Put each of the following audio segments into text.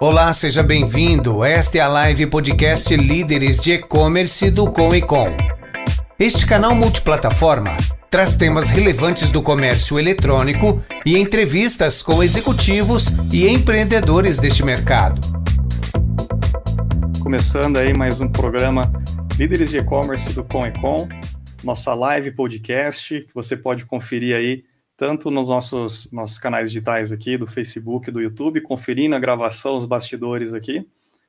Olá, seja bem-vindo. Esta é a live podcast Líderes de E-Commerce do Com e Com. Este canal multiplataforma traz temas relevantes do comércio eletrônico e entrevistas com executivos e empreendedores deste mercado. Começando aí mais um programa Líderes de E-Commerce do Com e Com, nossa live podcast que você pode conferir aí tanto nos nossos, nossos canais digitais aqui, do Facebook, do YouTube, conferindo a gravação, os bastidores aqui,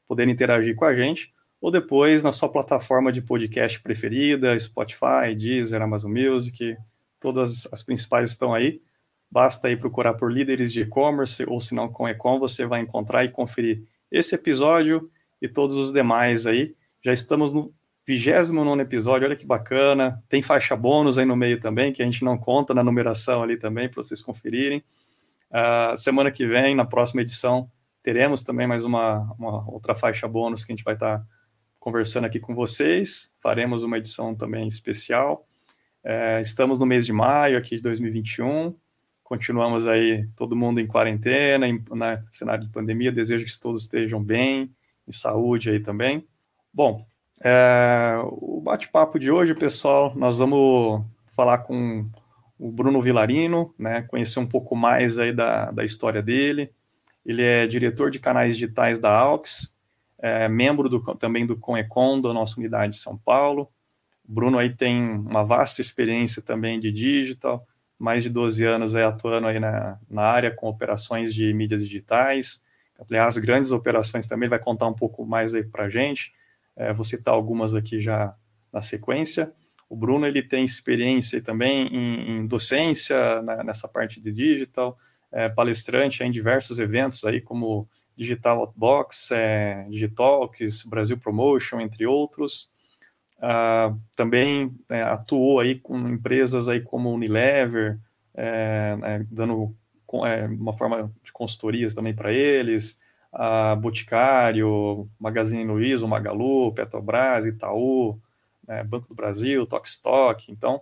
podendo interagir com a gente, ou depois na sua plataforma de podcast preferida, Spotify, Deezer, Amazon Music, todas as principais estão aí. Basta aí procurar por líderes de e-commerce, ou se não com Ecom, você vai encontrar e conferir esse episódio e todos os demais aí. Já estamos no 29 episódio, olha que bacana. Tem faixa bônus aí no meio também, que a gente não conta na numeração ali também, para vocês conferirem. Uh, semana que vem, na próxima edição, teremos também mais uma, uma outra faixa bônus que a gente vai estar tá conversando aqui com vocês. Faremos uma edição também especial. Uh, estamos no mês de maio aqui de 2021. Continuamos aí, todo mundo em quarentena, em né, cenário de pandemia. Desejo que todos estejam bem, em saúde aí também. Bom, é, o bate-papo de hoje, pessoal, nós vamos falar com o Bruno Vilarino, né, conhecer um pouco mais aí da, da história dele. Ele é diretor de canais digitais da AUX, é membro do, também do Conecon, da nossa unidade de São Paulo. O Bruno aí tem uma vasta experiência também de digital, mais de 12 anos aí atuando aí na, na área com operações de mídias digitais. Aliás, grandes operações também, vai contar um pouco mais aí para a gente. É, vou citar algumas aqui já na sequência. O Bruno ele tem experiência também em, em docência né, nessa parte de digital, é, palestrante em diversos eventos aí como Digital Outbox, é, Digitalks, Brasil Promotion, entre outros. Uh, também é, atuou aí com empresas aí como Unilever, é, né, dando é, uma forma de consultorias também para eles, a Boticário, Magazine Luiza, Magalu, Petrobras, Itaú, né, Banco do Brasil, Tokstok. Então,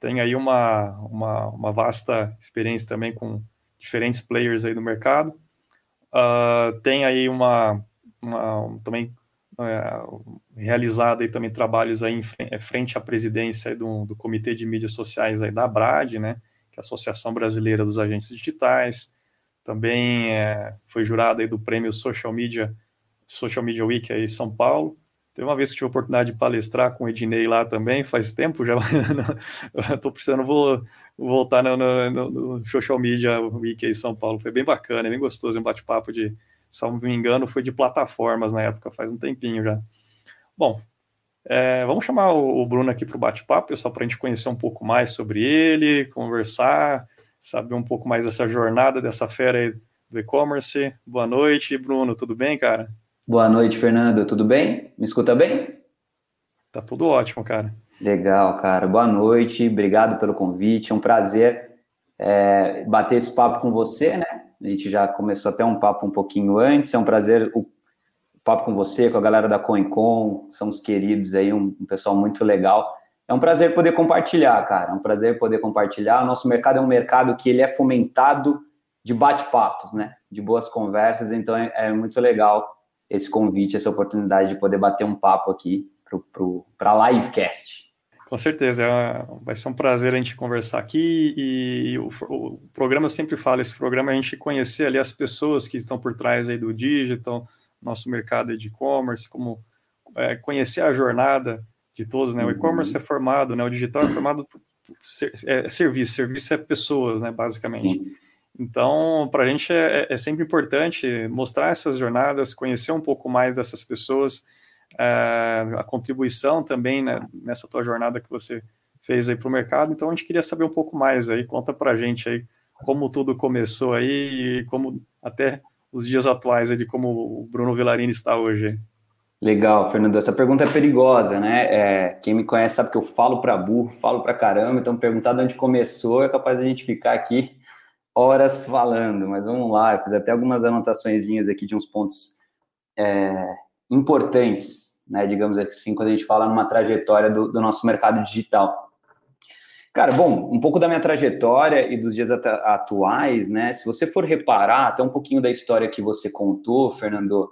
tem aí uma, uma, uma, vasta experiência também com diferentes players aí do mercado. Uh, tem aí uma, uma também uh, realizado aí também trabalhos aí em frente, frente à presidência do, do Comitê de Mídias Sociais aí da ABRAD, né, que é a Associação Brasileira dos Agentes Digitais, também é, foi jurado aí do prêmio Social Media, Social Media Week aí em São Paulo. Teve uma vez que tive a oportunidade de palestrar com o Ednei lá também, faz tempo já. Estou precisando vou, voltar no, no, no, Social Media Week aí em São Paulo. Foi bem bacana, bem gostoso, um bate-papo de, se não me engano, foi de plataformas na época, faz um tempinho já. Bom, é, vamos chamar o, o Bruno aqui para o bate-papo, só para a gente conhecer um pouco mais sobre ele, conversar, saber um pouco mais dessa jornada, dessa fera aí do e-commerce. Boa noite, Bruno, tudo bem, cara? Boa noite, Fernando, tudo bem? Me escuta bem? Tá tudo ótimo, cara. Legal, cara. Boa noite, obrigado pelo convite. É um prazer é, bater esse papo com você, né? A gente já começou até um papo um pouquinho antes. É um prazer o papo com você, com a galera da CoinCon. Somos queridos aí, um, um pessoal muito legal. É um prazer poder compartilhar, cara. É um prazer poder compartilhar. O nosso mercado é um mercado que ele é fomentado de bate-papos, né? De boas conversas. Então é, é, muito legal esse convite, essa oportunidade de poder bater um papo aqui para a livecast. Com certeza, é, vai ser um prazer a gente conversar aqui e o, o, programa eu sempre falo, esse programa é a gente conhecer ali as pessoas que estão por trás aí do digital, nosso mercado de e-commerce, como é, conhecer a jornada de todos, né? O e-commerce é formado, né? O digital é formado por é, serviço, serviço é pessoas, né? Basicamente. Então, para a gente é, é, sempre importante mostrar essas jornadas, conhecer um pouco mais dessas pessoas, é, a contribuição também né, nessa tua jornada que você fez aí para o mercado. Então, a gente queria saber um pouco mais aí, conta para a gente aí como tudo começou aí e como até os dias atuais aí de como o Bruno Villarini está hoje. Legal, Fernando. Essa pergunta é perigosa, né? É, quem me conhece sabe que eu falo para burro, falo para caramba, então perguntar de onde começou é capaz de a gente ficar aqui horas falando, mas vamos lá, eu fiz até algumas anotações aqui de uns pontos é, importantes, né? Digamos assim, quando a gente fala numa trajetória do, do nosso mercado digital. Cara, bom, um pouco da minha trajetória e dos dias atuais, né? Se você for reparar, até um pouquinho da história que você contou, Fernando,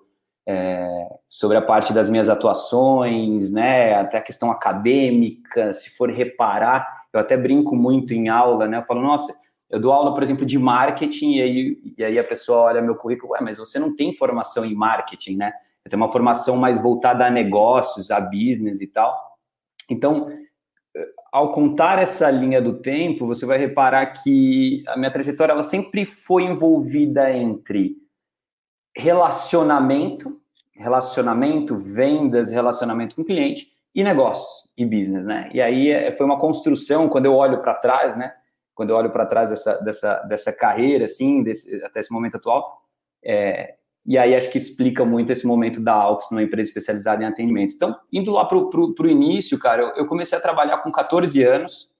é, sobre a parte das minhas atuações, né? Até a questão acadêmica, se for reparar, eu até brinco muito em aula, né? Eu falo, nossa, eu dou aula, por exemplo, de marketing, e aí, e aí a pessoa olha meu currículo, ué, mas você não tem formação em marketing, né? Eu tenho uma formação mais voltada a negócios, a business e tal. Então, ao contar essa linha do tempo, você vai reparar que a minha trajetória ela sempre foi envolvida entre relacionamento, relacionamento, vendas, relacionamento com o cliente e negócios e business, né? E aí é, foi uma construção quando eu olho para trás, né? Quando eu olho para trás dessa, dessa, dessa carreira, assim, desse, até esse momento atual, é, e aí acho que explica muito esse momento da Aux numa empresa especializada em atendimento. Então, indo lá para o início, cara, eu, eu, comecei a trabalhar com 14 anos,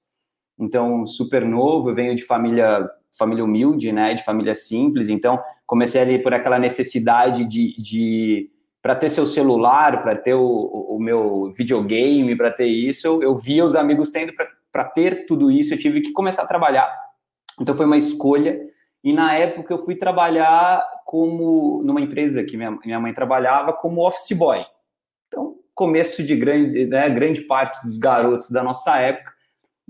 então super novo, eu venho de família família humilde, né, de família simples, então comecei ali por aquela necessidade de, de para ter seu celular, para ter o, o, meu videogame, para ter isso, eu, eu via os amigos tendo, para ter tudo isso, eu tive que começar a trabalhar. Então foi uma escolha e na época eu fui trabalhar como numa empresa que minha, minha mãe trabalhava como office boy. Então, começo de grande, né, grande parte dos garotos da nossa época,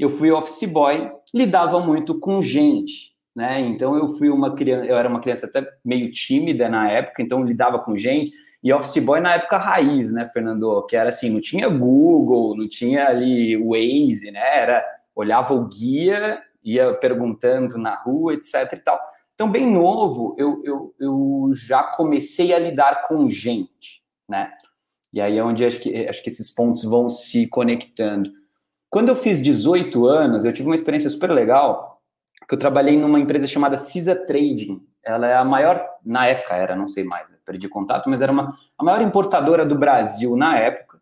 eu fui office boy, lidava muito com gente, né? Então eu fui uma criança, eu era uma criança até meio tímida na época, então lidava com gente. E office boy na época raiz, né, Fernando? Que era assim, não tinha Google, não tinha ali Waze, né? Era olhava o guia ia perguntando na rua, etc e tal. Então, bem novo, eu, eu, eu já comecei a lidar com gente, né? E aí é onde acho que, acho que esses pontos vão se conectando. Quando eu fiz 18 anos, eu tive uma experiência super legal, que eu trabalhei numa empresa chamada Cisa Trading. Ela é a maior, na época era, não sei mais, perdi contato, mas era uma, a maior importadora do Brasil na época.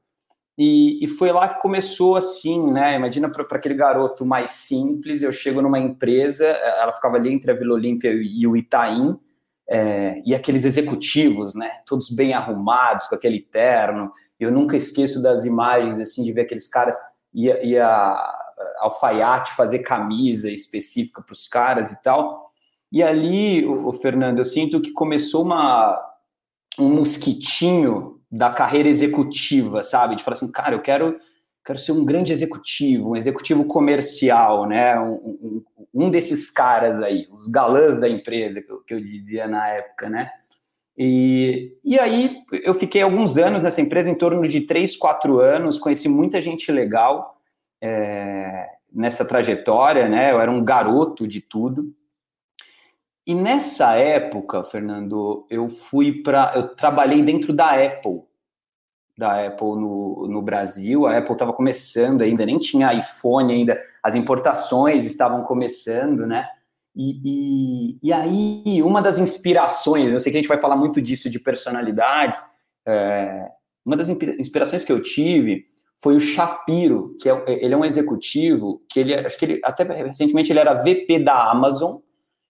E, e, foi lá que começou assim, né? Imagina para aquele garoto mais simples, eu chego numa empresa, eh, ela ficava ali entre a Vila Olímpia e o Itaim, é, e aqueles executivos, né? Todos bem arrumados, com aquele terno. Eu nunca esqueço das imagens, assim, de ver aqueles caras, ia, ia alfaiate fazer camisa específica para os caras e tal. E ali, o, o Fernando, eu sinto que começou uma, um mosquitinho da carreira executiva, sabe? De falar assim, cara, eu quero, quero ser um grande executivo, um executivo comercial, né? Um, um, um desses caras aí, os galãs da empresa, que eu, que eu dizia na época, né? E, e aí eu fiquei alguns anos nessa empresa, em torno de três, quatro anos, conheci muita gente legal é, nessa trajetória, né? Eu era um garoto de tudo. E nessa época, Fernando, eu fui para. Eu trabalhei dentro da Apple, da Apple no, no Brasil. A Apple estava começando ainda, nem tinha iPhone ainda, as importações estavam começando, né? E, e, e aí, uma das inspirações, eu sei que a gente vai falar muito disso de personalidades, é, uma das inspirações que eu tive foi o Shapiro, que é, ele é um executivo, que ele, acho que ele, até recentemente ele era VP da Amazon,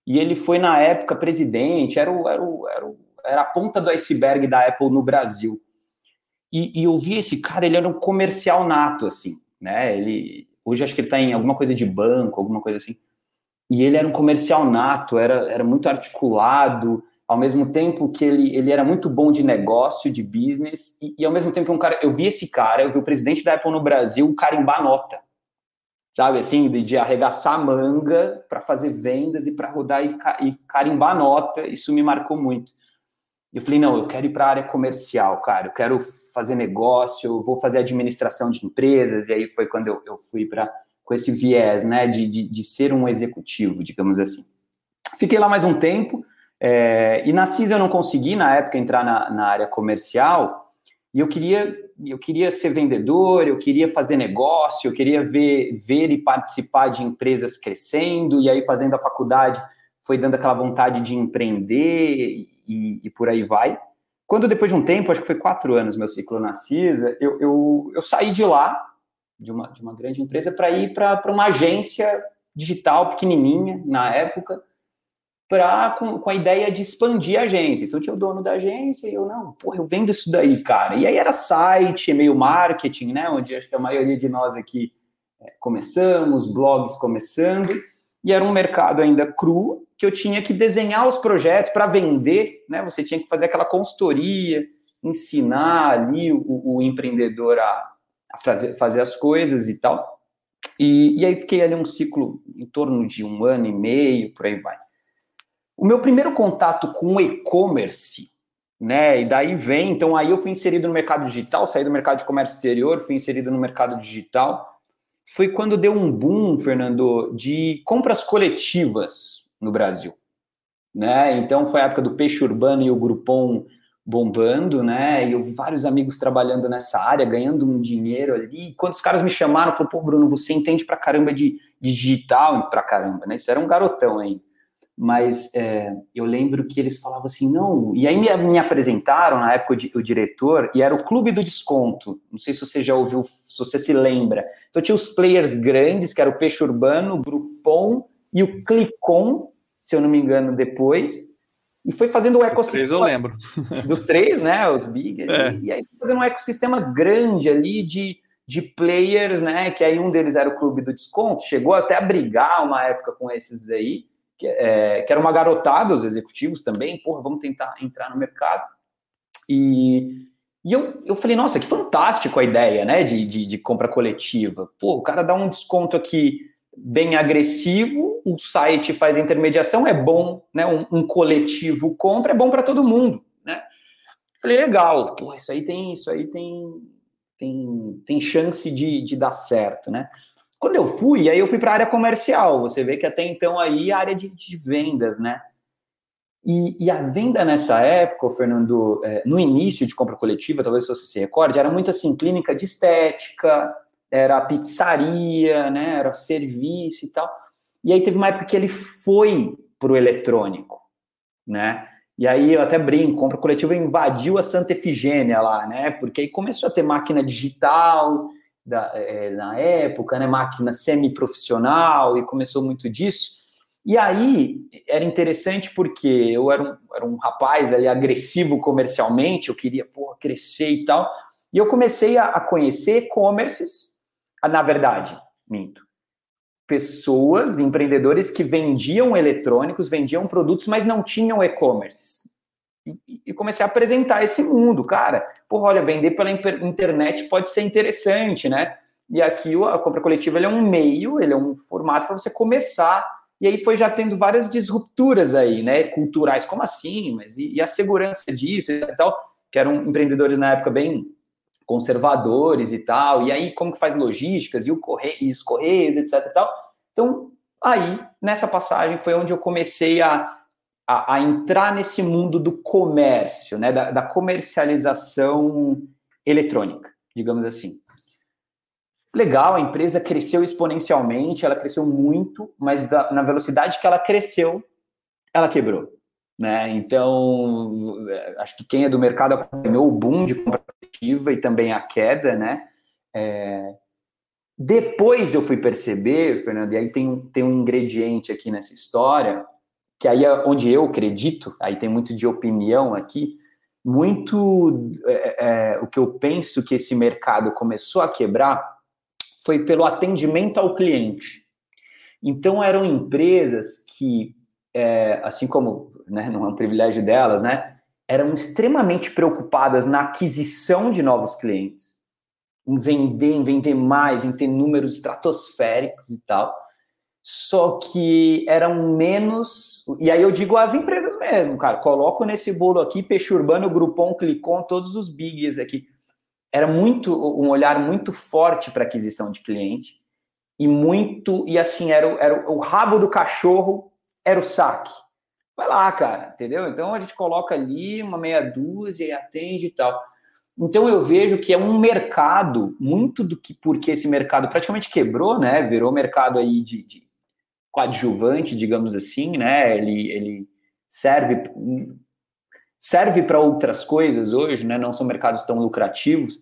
e ele foi, na época, presidente, era, o, era, o, era, o, era a ponta do iceberg da Apple no Brasil. E, e eu vi esse cara, ele era um comercial nato, assim, né? Ele, hoje acho que ele está em alguma coisa de banco, alguma coisa assim. E ele era um comercial nato, era, era muito articulado, ao mesmo tempo que ele, ele era muito bom de negócio, de business, e, e ao mesmo tempo que um cara, eu vi esse cara, eu vi o presidente da Apple no Brasil carimbar nota sabe assim, de, de arregaçar manga para fazer vendas e para rodar e, e, carimbar nota, isso me marcou muito. Eu falei, não, eu quero ir para a área comercial, cara, eu quero fazer negócio, eu vou fazer administração de empresas, e aí foi quando eu, eu fui para com esse viés, né, de, de, de, ser um executivo, digamos assim. Fiquei lá mais um tempo, é, e na CIS eu não consegui, na época, entrar na, na área comercial, e eu queria eu queria ser vendedor, eu queria fazer negócio, eu queria ver, ver e participar de empresas crescendo, e aí fazendo a faculdade foi dando aquela vontade de empreender e, e por aí vai. Quando depois de um tempo, acho que foi quatro anos meu ciclo na CISA, eu, eu, eu saí de lá, de uma, de uma grande empresa, para ir para uma agência digital pequenininha na época, pra, com, com a ideia de expandir a agência. Então tinha o dono da agência e eu, não, porra, eu vendo isso daí, cara. E aí era site, e-mail marketing, né? Onde acho que a maioria de nós aqui é, começamos, blogs começando, e era um mercado ainda cru, que eu tinha que desenhar os projetos para vender, né? Você tinha que fazer aquela consultoria, ensinar ali o, o empreendedor a, fazer, fazer as coisas e tal. E, e aí fiquei ali um ciclo em torno de um ano e meio, por aí vai. O meu primeiro contato com e-commerce, né? E daí vem, então aí eu fui inserido no mercado digital, saí do mercado de comércio exterior, fui inserido no mercado digital. Foi quando deu um boom, Fernando, de compras coletivas no Brasil, né? Então foi a época do peixe urbano e o Groupon bombando, né? E eu vi vários amigos trabalhando nessa área, ganhando um dinheiro ali. E quando os caras me chamaram, falaram, pô, Bruno, você entende pra caramba de, de digital, pra caramba, né? Isso era um garotão ainda. Mas é, eu lembro que eles falavam assim, não. E aí me, me apresentaram na época o, o, diretor, e era o Clube do Desconto. Não sei se você já ouviu, se você se lembra. Então tinha os players grandes, que era o Peixe Urbano, o Groupon e o Clicon, se eu não me engano, depois e foi fazendo um Esses ecossistema. Três eu lembro. Dos três, né? Os big. É. E, e aí fazendo um ecossistema grande ali de, de players, né? Que aí um deles era o Clube do Desconto, chegou até a brigar uma época com esses aí, que, é, que era uma garotada, os executivos também, porra, vamos tentar entrar no mercado. E, e eu, eu falei, nossa, que fantástico a ideia, né? De, de, de compra coletiva. Pô, o cara dá um desconto aqui bem agressivo, o site faz a intermediação, é bom, né? Um, um coletivo compra, é bom para todo mundo, né? Falei, legal, pô, isso aí tem, isso aí tem, tem, tem chance de, de dar certo, né? Quando eu fui, aí eu fui para a área comercial. Você vê que até então aí a área de, de vendas, né? E, e, a venda nessa época, Fernando, é, no início de compra coletiva, talvez você se recorde, era muito assim, clínica de estética, era pizzaria, né? Era serviço e tal. E aí teve uma época que ele foi para o eletrônico, né? E aí eu até brinco, compra coletiva invadiu a Santa Efigênia lá, né? Porque aí começou a ter máquina digital da, é, na época, né? Máquina semi-profissional e começou muito disso. E aí era interessante porque eu era um, era um rapaz ali agressivo comercialmente, eu queria porra, crescer e tal. E eu comecei a, a conhecer e-commerces na verdade, minto. Pessoas, empreendedores que vendiam eletrônicos, vendiam produtos, mas não tinham e-commerce. E, e comecei a apresentar esse mundo, cara. Porra, olha, vender pela internet pode ser interessante, né? E aqui a compra coletiva é um meio, ele é um formato para você começar. E aí foi já tendo várias disrupturas aí, né? Culturais, como assim? Mas e, e a segurança disso e tal? Que eram empreendedores na época bem conservadores e tal, e aí como que faz logísticas e, o correio, e os correios, etc e tal. Então, aí, nessa passagem foi onde eu comecei a, a, a entrar nesse mundo do comércio, né, da, da, comercialização eletrônica, digamos assim. Legal, a empresa cresceu exponencialmente, ela cresceu muito, mas da, na velocidade que ela cresceu, ela quebrou. Né? Então, acho que quem é do mercado acompanhou o boom de compra e também a queda, né? É... Depois eu fui perceber, Fernando, e aí tem, tem um ingrediente aqui nessa história, que aí é onde eu acredito, aí tem muito de opinião aqui, muito é, é, o que eu penso que esse mercado começou a quebrar foi pelo atendimento ao cliente. Então eram empresas que, é, assim como né, não é um privilégio delas, né, eram extremamente preocupadas na aquisição de novos clientes, em vender, em vender mais, em ter números estratosféricos e tal. Só que eram menos. E aí eu digo as empresas mesmo, cara. Coloco nesse bolo aqui Peixe Urbano, Groupon, Clicon, todos os bigs aqui. Era muito um olhar muito forte para aquisição de cliente e muito e assim era, era o rabo do cachorro era o saque vai lá, cara, entendeu? Então a gente coloca ali uma meia dúzia e atende e tal. Então eu vejo que é um mercado, muito do que porque esse mercado praticamente quebrou, né? Virou mercado aí de, de coadjuvante, digamos assim, né? Ele, ele serve serve para outras coisas hoje, né? Não são mercados tão lucrativos,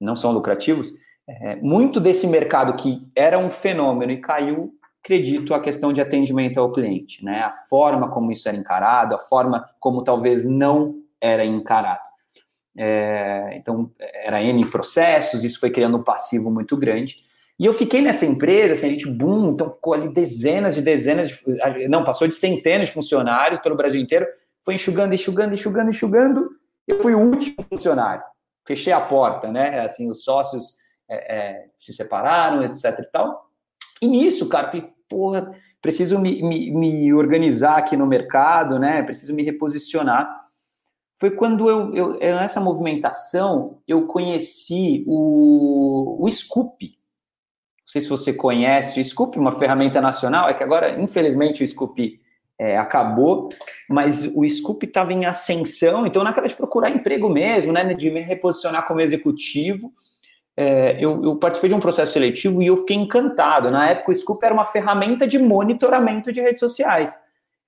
não são lucrativos. É, muito desse mercado que era um fenômeno e caiu acredito, a questão de atendimento ao cliente, né? A forma como isso era encarado, a forma como talvez não era encarado. É, então, era N processos, isso foi criando um passivo muito grande. E eu fiquei nessa empresa, assim, a gente, boom, então ficou ali dezenas de dezenas de. Não, passou de centenas de funcionários pelo Brasil inteiro, foi enxugando, enxugando, enxugando, enxugando. Eu fui o último funcionário. Fechei a porta, né? Assim, os sócios é, é, se separaram, etc e tal. E nisso, cara, porra, preciso me, me, me, organizar aqui no mercado, né? Preciso me reposicionar. Foi quando eu, eu nessa movimentação, eu conheci o, o Scoop. Não sei se você conhece o Scoop, uma ferramenta nacional, é que agora, infelizmente, o Scoop é, acabou, mas o Scoop estava em ascensão, então naquela de procurar emprego mesmo, né, de me reposicionar como executivo, é, eu, eu, participei de um processo seletivo e eu fiquei encantado. Na época, o Scoop era uma ferramenta de monitoramento de redes sociais.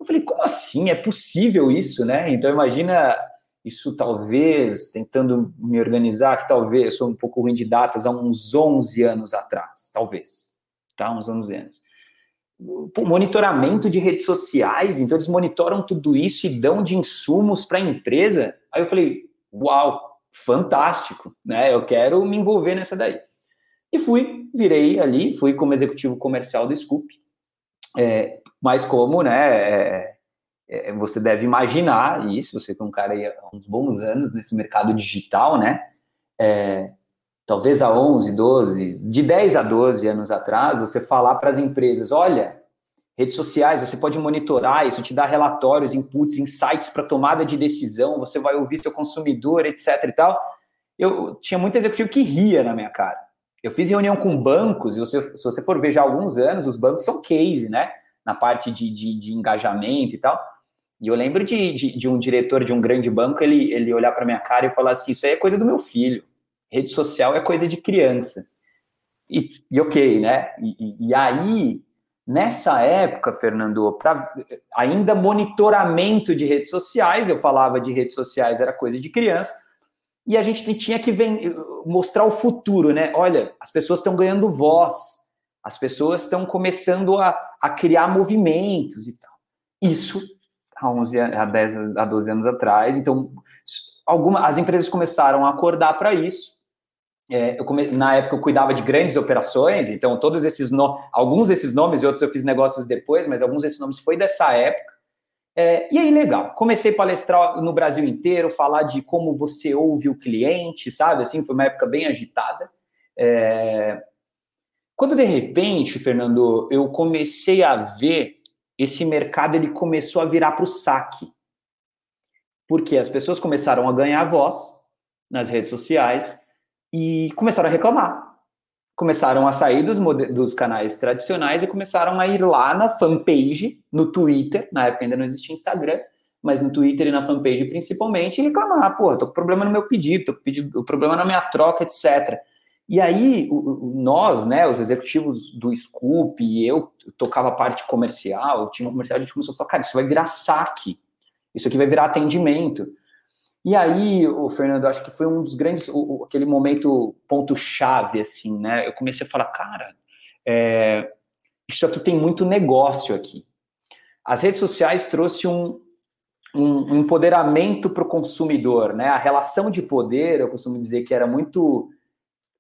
Eu falei, como assim? É possível isso, né? Então, imagina isso talvez, tentando me organizar, que talvez, eu sou um pouco ruim de datas, há uns 11 anos atrás, talvez, tá? Uns 11 anos. Pô, monitoramento de redes sociais, então eles monitoram tudo isso e dão de insumos para a empresa. Aí eu falei, uau, fantástico, né? Eu quero me envolver nessa daí. E fui, virei ali, fui como executivo comercial do Scoop. É, mas como, né, é, é, você deve imaginar isso, você que é um cara aí há uns bons anos nesse mercado digital, né? É, talvez há 11, 12, de 10 a 12 anos atrás, você falar para as empresas, olha, redes sociais, você pode monitorar isso, te dá relatórios, inputs, insights para tomada de decisão, você vai ouvir seu consumidor, etc e tal. Eu tinha muito executivo que ria na minha cara. Eu fiz reunião com bancos, e você, se você for ver já há alguns anos, os bancos são case, né? Na parte de, de, de engajamento e tal. E eu lembro de, de, de, um diretor de um grande banco, ele, ele olhar para minha cara e falar assim: Isso aí é coisa do meu filho. Rede social é coisa de criança. E, e ok, né? E, e, e aí Nessa época, Fernando, para ainda monitoramento de redes sociais, eu falava de redes sociais, era coisa de criança, e a gente tinha que vem, mostrar o futuro, né? Olha, as pessoas estão ganhando voz, as pessoas estão começando a, a criar movimentos e tal. Isso há 11, há 10, há 12 anos atrás. Então, alguma, as empresas começaram a acordar para isso é, come... na época eu cuidava de grandes operações, então todos esses no... alguns desses nomes e outros eu fiz negócios depois, mas alguns desses nomes foi dessa época. É, e aí, legal, comecei a palestrar no Brasil inteiro, falar de como você ouve o cliente, sabe? Assim, foi uma época bem agitada. É... Quando de repente, Fernando, eu comecei a ver esse mercado, ele começou a virar para o saque. Porque as pessoas começaram a ganhar voz nas redes sociais, e começaram a reclamar. Começaram a sair dos, dos canais tradicionais e começaram a ir lá na fanpage, no Twitter, na época ainda não existia Instagram, mas no Twitter e na fanpage principalmente, e reclamar, pô, tô com problema no meu pedido, tô com pedido, problema na minha troca, etc. E aí, nós, né, os executivos do Scoop, e eu, tocava parte comercial, tinha um comercial, a gente começou a falar, cara, isso vai virar saque, isso aqui vai virar atendimento. E aí, o Fernando, acho que foi um dos grandes, o, aquele momento ponto-chave, assim, né? Eu comecei a falar, cara, é, isso aqui tem muito negócio aqui. As redes sociais trouxe um, um, um empoderamento para o consumidor, né? A relação de poder, eu costumo dizer que era muito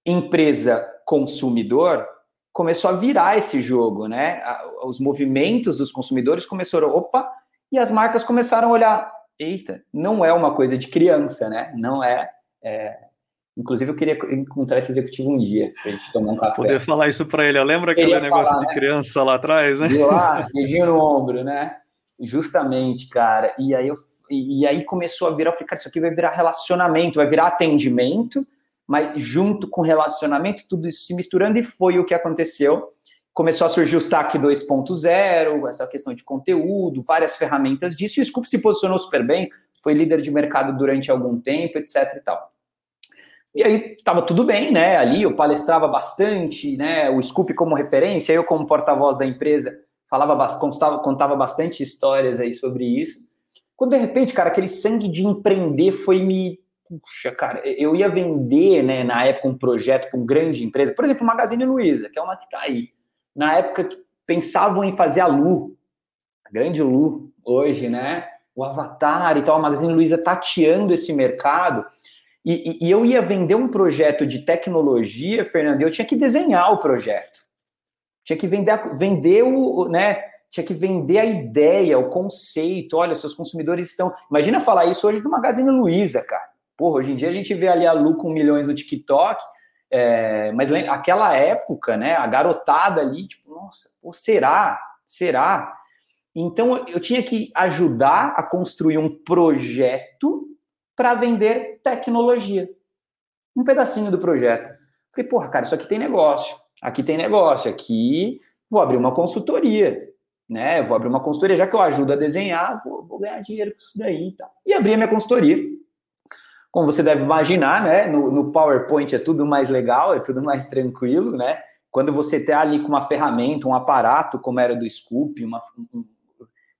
empresa-consumidor, começou a virar esse jogo, né? Os movimentos dos consumidores começaram, opa, e as marcas começaram a olhar, eita, não é uma coisa de criança, né? Não é, é... Inclusive, eu queria encontrar esse executivo um dia, pra gente tomar um café. Poder falar isso para ele. Lembra aquele negócio falar, de né? criança lá atrás, né? De lá, beijinho no ombro, né? Justamente, cara. E aí, eu, e, aí começou a virar, eu falei, cara, isso aqui vai virar relacionamento, vai virar atendimento, mas junto com relacionamento, tudo isso se misturando, e foi o que aconteceu começou a surgir o SAC 2.0, essa questão de conteúdo, várias ferramentas disso, e o Scoop se posicionou super bem, foi líder de mercado durante algum tempo, etc e tal. E aí estava tudo bem, né? Ali eu palestrava bastante, né? O Scoop como referência, eu como porta-voz da empresa falava, contava, contava bastante histórias aí sobre isso. Quando de repente, cara, aquele sangue de empreender foi me puxa, cara, eu ia vender, né, na época, um projeto para uma grande empresa, por exemplo, Magazine Luiza, que é uma que está aí na época pensavam em fazer a Lu, a grande Lu, hoje, né? O Avatar e tal, a Magazine Luiza tateando esse mercado. E, e, eu ia vender um projeto de tecnologia, Fernando, eu tinha que desenhar o projeto. Tinha que vender, vender o, né? Tinha que vender a ideia, o conceito. Olha, seus consumidores estão. Imagina falar isso hoje do Magazine Luiza, cara. Porra, hoje em dia a gente vê ali a Lu com milhões no TikTok, é, mas aquela época, né? A garotada ali, tipo, nossa, pô, será? Será? Então eu tinha que ajudar a construir um projeto para vender tecnologia. Um pedacinho do projeto. Falei, porra, cara, isso aqui tem negócio. Aqui tem negócio. Aqui vou abrir uma consultoria. Né? Vou abrir uma consultoria, já que eu ajudo a desenhar, vou, vou ganhar dinheiro com isso daí. Tá. E abri a minha consultoria. Como você deve imaginar, né? No, no PowerPoint é tudo mais legal, é tudo mais tranquilo, né? Quando você está ali com uma ferramenta, um aparato, como era do Scoop, uma, um,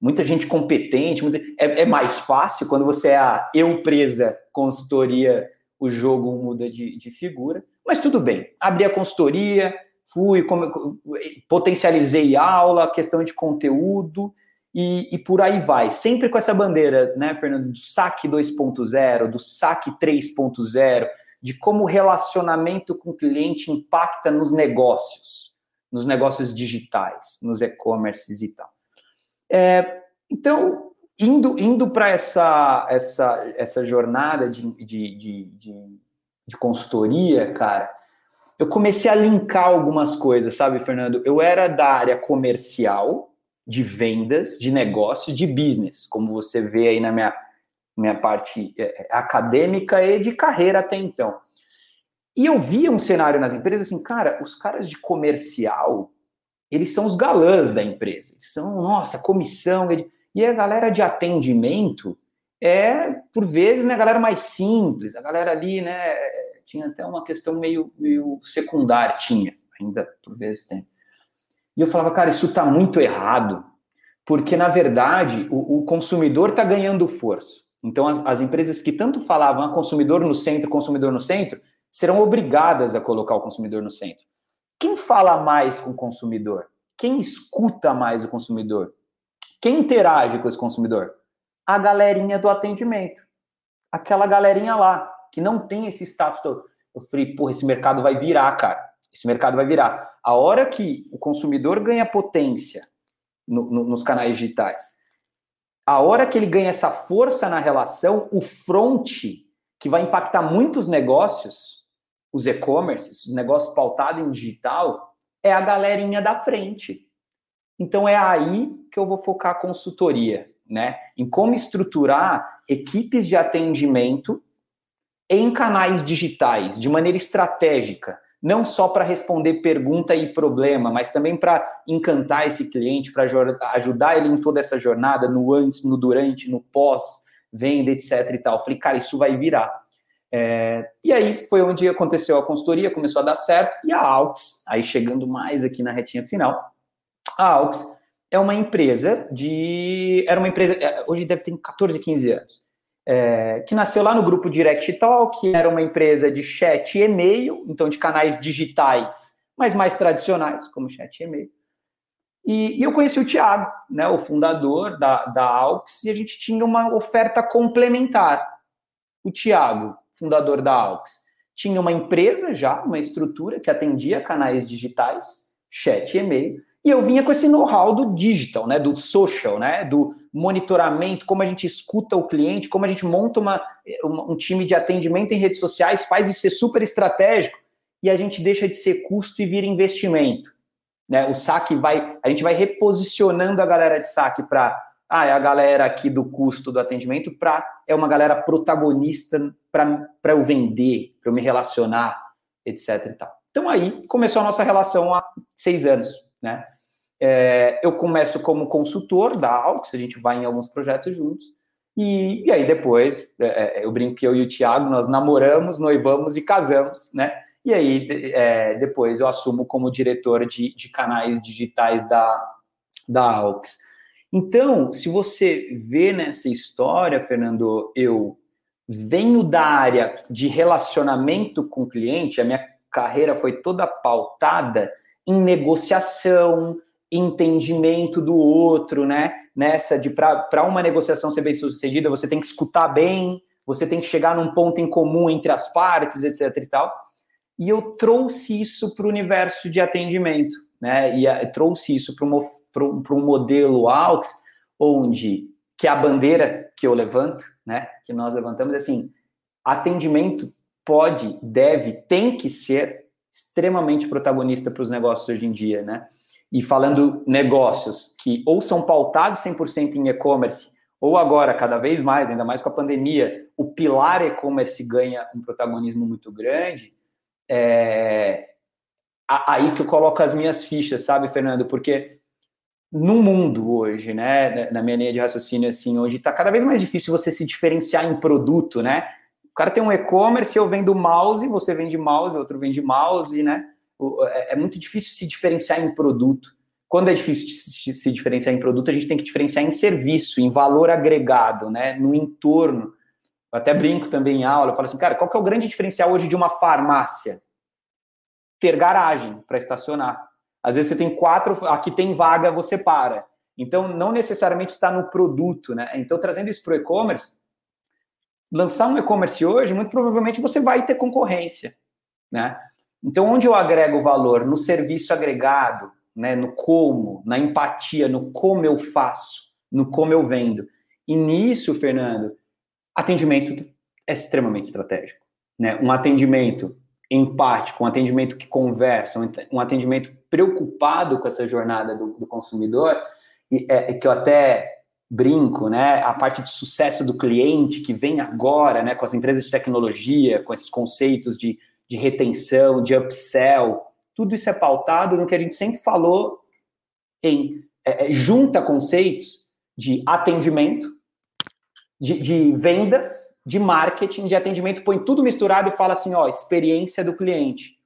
muita gente competente, muita, é, é, mais fácil quando você é a eu presa consultoria, o jogo muda de, de figura. Mas tudo bem, abri a consultoria, fui, como, potencializei aula, questão de conteúdo e, e, por aí vai. Sempre com essa bandeira, né, Fernando, do saque 2.0, do saque 3.0, de como o relacionamento com o cliente impacta nos negócios, nos negócios digitais, nos e-commerces e tal. É, então, indo, indo para essa, essa, essa jornada de, de, de, de, de consultoria, cara, eu comecei a linkar algumas coisas, sabe, Fernando? Eu era da área comercial, de vendas, de negócio, de business, como você vê aí na minha, minha parte é, é, acadêmica e de carreira até então. E eu via um cenário nas empresas assim, cara, os caras de comercial, eles são os galãs da empresa. Eles são, nossa, comissão. E a galera de atendimento é, por vezes, né, a galera mais simples. A galera ali, né, tinha até uma questão meio, meio secundária, tinha, ainda por vezes tem. E eu falava, cara, isso está muito errado, porque, na verdade, o, o consumidor está ganhando força. Então, as, as empresas que tanto falavam ah, consumidor no centro, consumidor no centro, serão obrigadas a colocar o consumidor no centro. Quem fala mais com o consumidor? Quem escuta mais o consumidor? Quem interage com esse consumidor? A galerinha do atendimento. Aquela galerinha lá, que não tem esse status todo. Eu falei, porra, esse mercado vai virar, cara. Esse mercado vai virar. A hora que o consumidor ganha potência no, no, nos canais digitais, a hora que ele ganha essa força na relação, o front, que vai impactar muitos negócios, os e-commerces, os negócios pautados em digital, é a galerinha da frente. Então é aí que eu vou focar a consultoria, né? Em como estruturar equipes de atendimento em canais digitais, de maneira estratégica, não só para responder pergunta e problema, mas também para encantar esse cliente, para ajudar ele em toda essa jornada, no antes, no durante, no pós, venda, etc e tal. Falei, cara, isso vai virar. É, e aí foi onde aconteceu a consultoria, começou a dar certo, e a Aux, aí chegando mais aqui na retinha final, a Aux é uma empresa de. Era uma empresa, é, hoje deve ter 14, 15 anos, é, que nasceu lá no grupo Direct Talk, que era uma empresa de chat e e-mail, então de canais digitais, mas mais tradicionais, como chat e e-mail. E, e eu conheci o Thiago, né, o fundador da, da Aux, e a gente tinha uma oferta complementar. O Thiago fundador da AUX, tinha uma empresa já, uma estrutura que atendia canais digitais, chat e e-mail, e eu vinha com esse know-how do digital, né, do social, né, do monitoramento, como a gente escuta o cliente, como a gente monta uma, um time de atendimento em redes sociais, faz isso ser super estratégico e a gente deixa de ser custo e vira investimento. Né? O saque vai, a gente vai reposicionando a galera de saque para ah, é a galera aqui do custo do atendimento para é uma galera protagonista para eu vender, para eu me relacionar, etc. Então aí começou a nossa relação há seis anos, né? É, eu começo como consultor da Aux, a gente vai em alguns projetos juntos, e, e aí depois, é, é eu brinco que eu e o Thiago, nós namoramos, noivamos e casamos, né? E aí é, depois eu assumo como diretor de, de canais digitais da, da AUX. Então, se você vê nessa história, Fernando, eu venho da área de relacionamento com o cliente, a minha carreira foi toda pautada em negociação, entendimento do outro, né? Nessa de para uma negociação ser bem sucedida, você tem que escutar bem, você tem que chegar num ponto em comum entre as partes, etc e tal. E eu trouxe isso para o universo de atendimento, né? E a, trouxe isso para um modelo AUX, onde que é a bandeira que eu levanto, né? Que nós levantamos, é assim, atendimento pode, deve, tem que ser extremamente protagonista para os negócios hoje em dia, né? E falando negócios que ou são pautados 100% em e-commerce, ou agora, cada vez mais, ainda mais com a pandemia, o pilar e-commerce ganha um protagonismo muito grande, é aí que eu coloco as minhas fichas, sabe, Fernando? Porque no mundo hoje, né, na minha linha de raciocínio, assim, hoje está cada vez mais difícil você se diferenciar em produto, né? O cara tem um e-commerce, eu vendo mouse, você vende mouse, outro vende mouse, né? É, é muito difícil se diferenciar em produto. Quando é difícil se diferenciar em produto, a gente tem que diferenciar em serviço, em valor agregado, né? No entorno. Eu até brinco também em aula, eu falo assim, cara, qual que é o grande diferencial hoje de uma farmácia? Ter garagem para estacionar. Às vezes você tem quatro, aqui tem vaga, você para. Então, não necessariamente está no produto, né? Então, trazendo isso para o e-commerce, lançar um e-commerce hoje, muito provavelmente você vai ter concorrência, né? Então, onde eu agrego valor? No serviço agregado, né? no como, na empatia, no como eu faço, no como eu vendo. E nisso, Fernando, atendimento é extremamente estratégico. Né? Um atendimento empático, um atendimento que conversa, um atendimento preocupado com essa jornada do, do consumidor, e é, é, que eu até brinco, né? A parte de sucesso do cliente que vem agora, né? Com as empresas de tecnologia, com esses conceitos de de retenção, de upsell, tudo isso é pautado no que a gente sempre falou em é, é, junta conceitos de atendimento, de, de, vendas, de marketing, de atendimento, põe tudo misturado e fala assim, ó, experiência do cliente.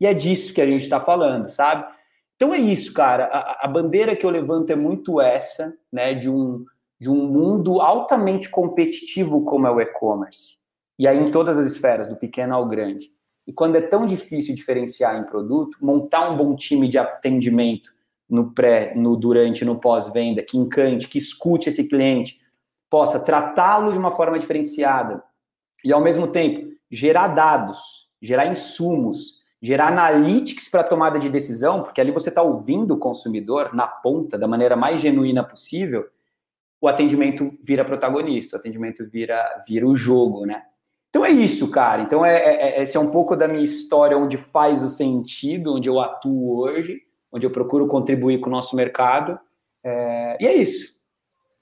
E é disso que a gente está falando, sabe? Então é isso, cara. A, a, bandeira que eu levanto é muito essa, né, de um, de um mundo altamente competitivo como é o e-commerce. E aí em todas as esferas, do pequeno ao grande. E quando é tão difícil diferenciar em produto, montar um bom time de atendimento no pré, no durante, no pós-venda, que encante, que escute esse cliente, possa tratá-lo de uma forma diferenciada e, ao mesmo tempo, gerar dados, gerar insumos, gerar analytics para tomada de decisão, porque ali você está ouvindo o consumidor na ponta, da maneira mais genuína possível, o atendimento vira protagonista, o atendimento vira, vira o jogo, né? Então é isso, cara. Então é, é, é, esse é um pouco da minha história onde faz o sentido, onde eu atuo hoje, onde eu procuro contribuir com o nosso mercado. É, e é isso.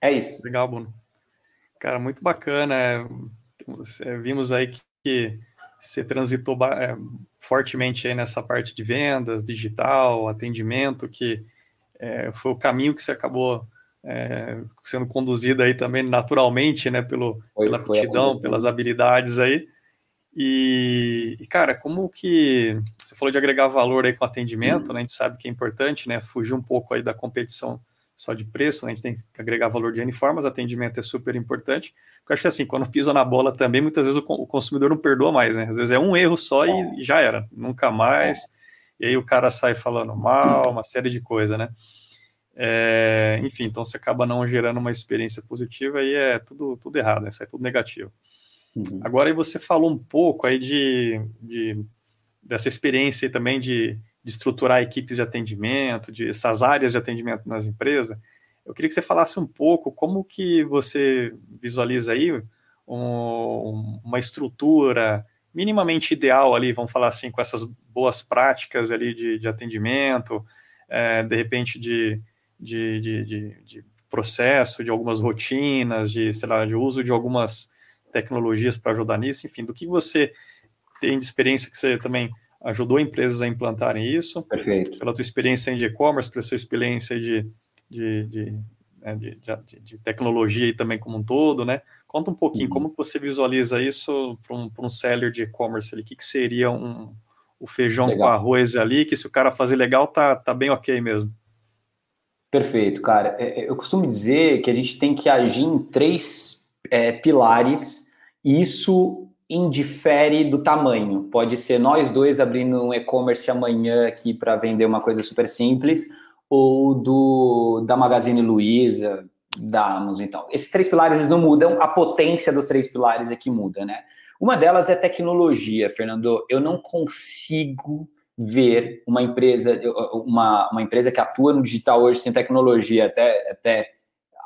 É isso. Legal, Bruno. Cara, muito bacana. É, vimos aí que, você transitou é, fortemente aí nessa parte de vendas, digital, atendimento, que é, foi o caminho que você acabou é, sendo conduzida aí também naturalmente, né, pelo, foi, pela aptidão, pelas habilidades aí. E, e, cara, como que você falou de agregar valor aí com atendimento, né? A gente sabe que é importante, né? Fugir um pouco aí da competição só de preço, né? A gente tem que agregar valor de N formas, atendimento é super importante. Porque eu acho que assim, quando pisa na bola também, muitas vezes o, consumidor não perdoa mais, né? Às vezes é um erro só e, e já era, nunca mais. E aí o cara sai falando mal, uma série de coisas, né? É, enfim, então você acaba não gerando uma experiência positiva e é tudo, tudo errado, né? Sai tudo negativo. Uhum. Agora aí você falou um pouco aí de, de dessa experiência também de, de, estruturar equipes de atendimento, de essas áreas de atendimento nas empresas. Eu queria que você falasse um pouco como que você visualiza aí um, uma estrutura minimamente ideal ali, vamos falar assim, com essas boas práticas ali de, de atendimento, é, de repente de de, de, de, de processo, de algumas rotinas, de, sei lá, de uso de algumas tecnologias para ajudar nisso, enfim, do que você tem de experiência que você também ajudou empresas a implantarem isso, Perfeito. pela tua experiência em e-commerce, pela sua experiência de, de, de, né, de, de, de, tecnologia e também como um todo, né? Conta um pouquinho uhum. como você visualiza isso para um, um seller de e-commerce ali, o que, que seria um, o feijão legal. com arroz ali, que se o cara fazer legal, tá, tá bem ok mesmo. Perfeito, cara. É, é, eu costumo dizer que a gente tem que agir em três é, pilares, e isso indifere do tamanho. Pode ser nós dois abrindo um e-commerce amanhã aqui para vender uma coisa super simples, ou do da Magazine Luiza, damos, então. Esses três pilares eles não mudam, a potência dos três pilares é que muda, né? Uma delas é tecnologia, Fernando. Eu não consigo ver uma empresa, uma, uma empresa que atua no digital hoje sem tecnologia, até, até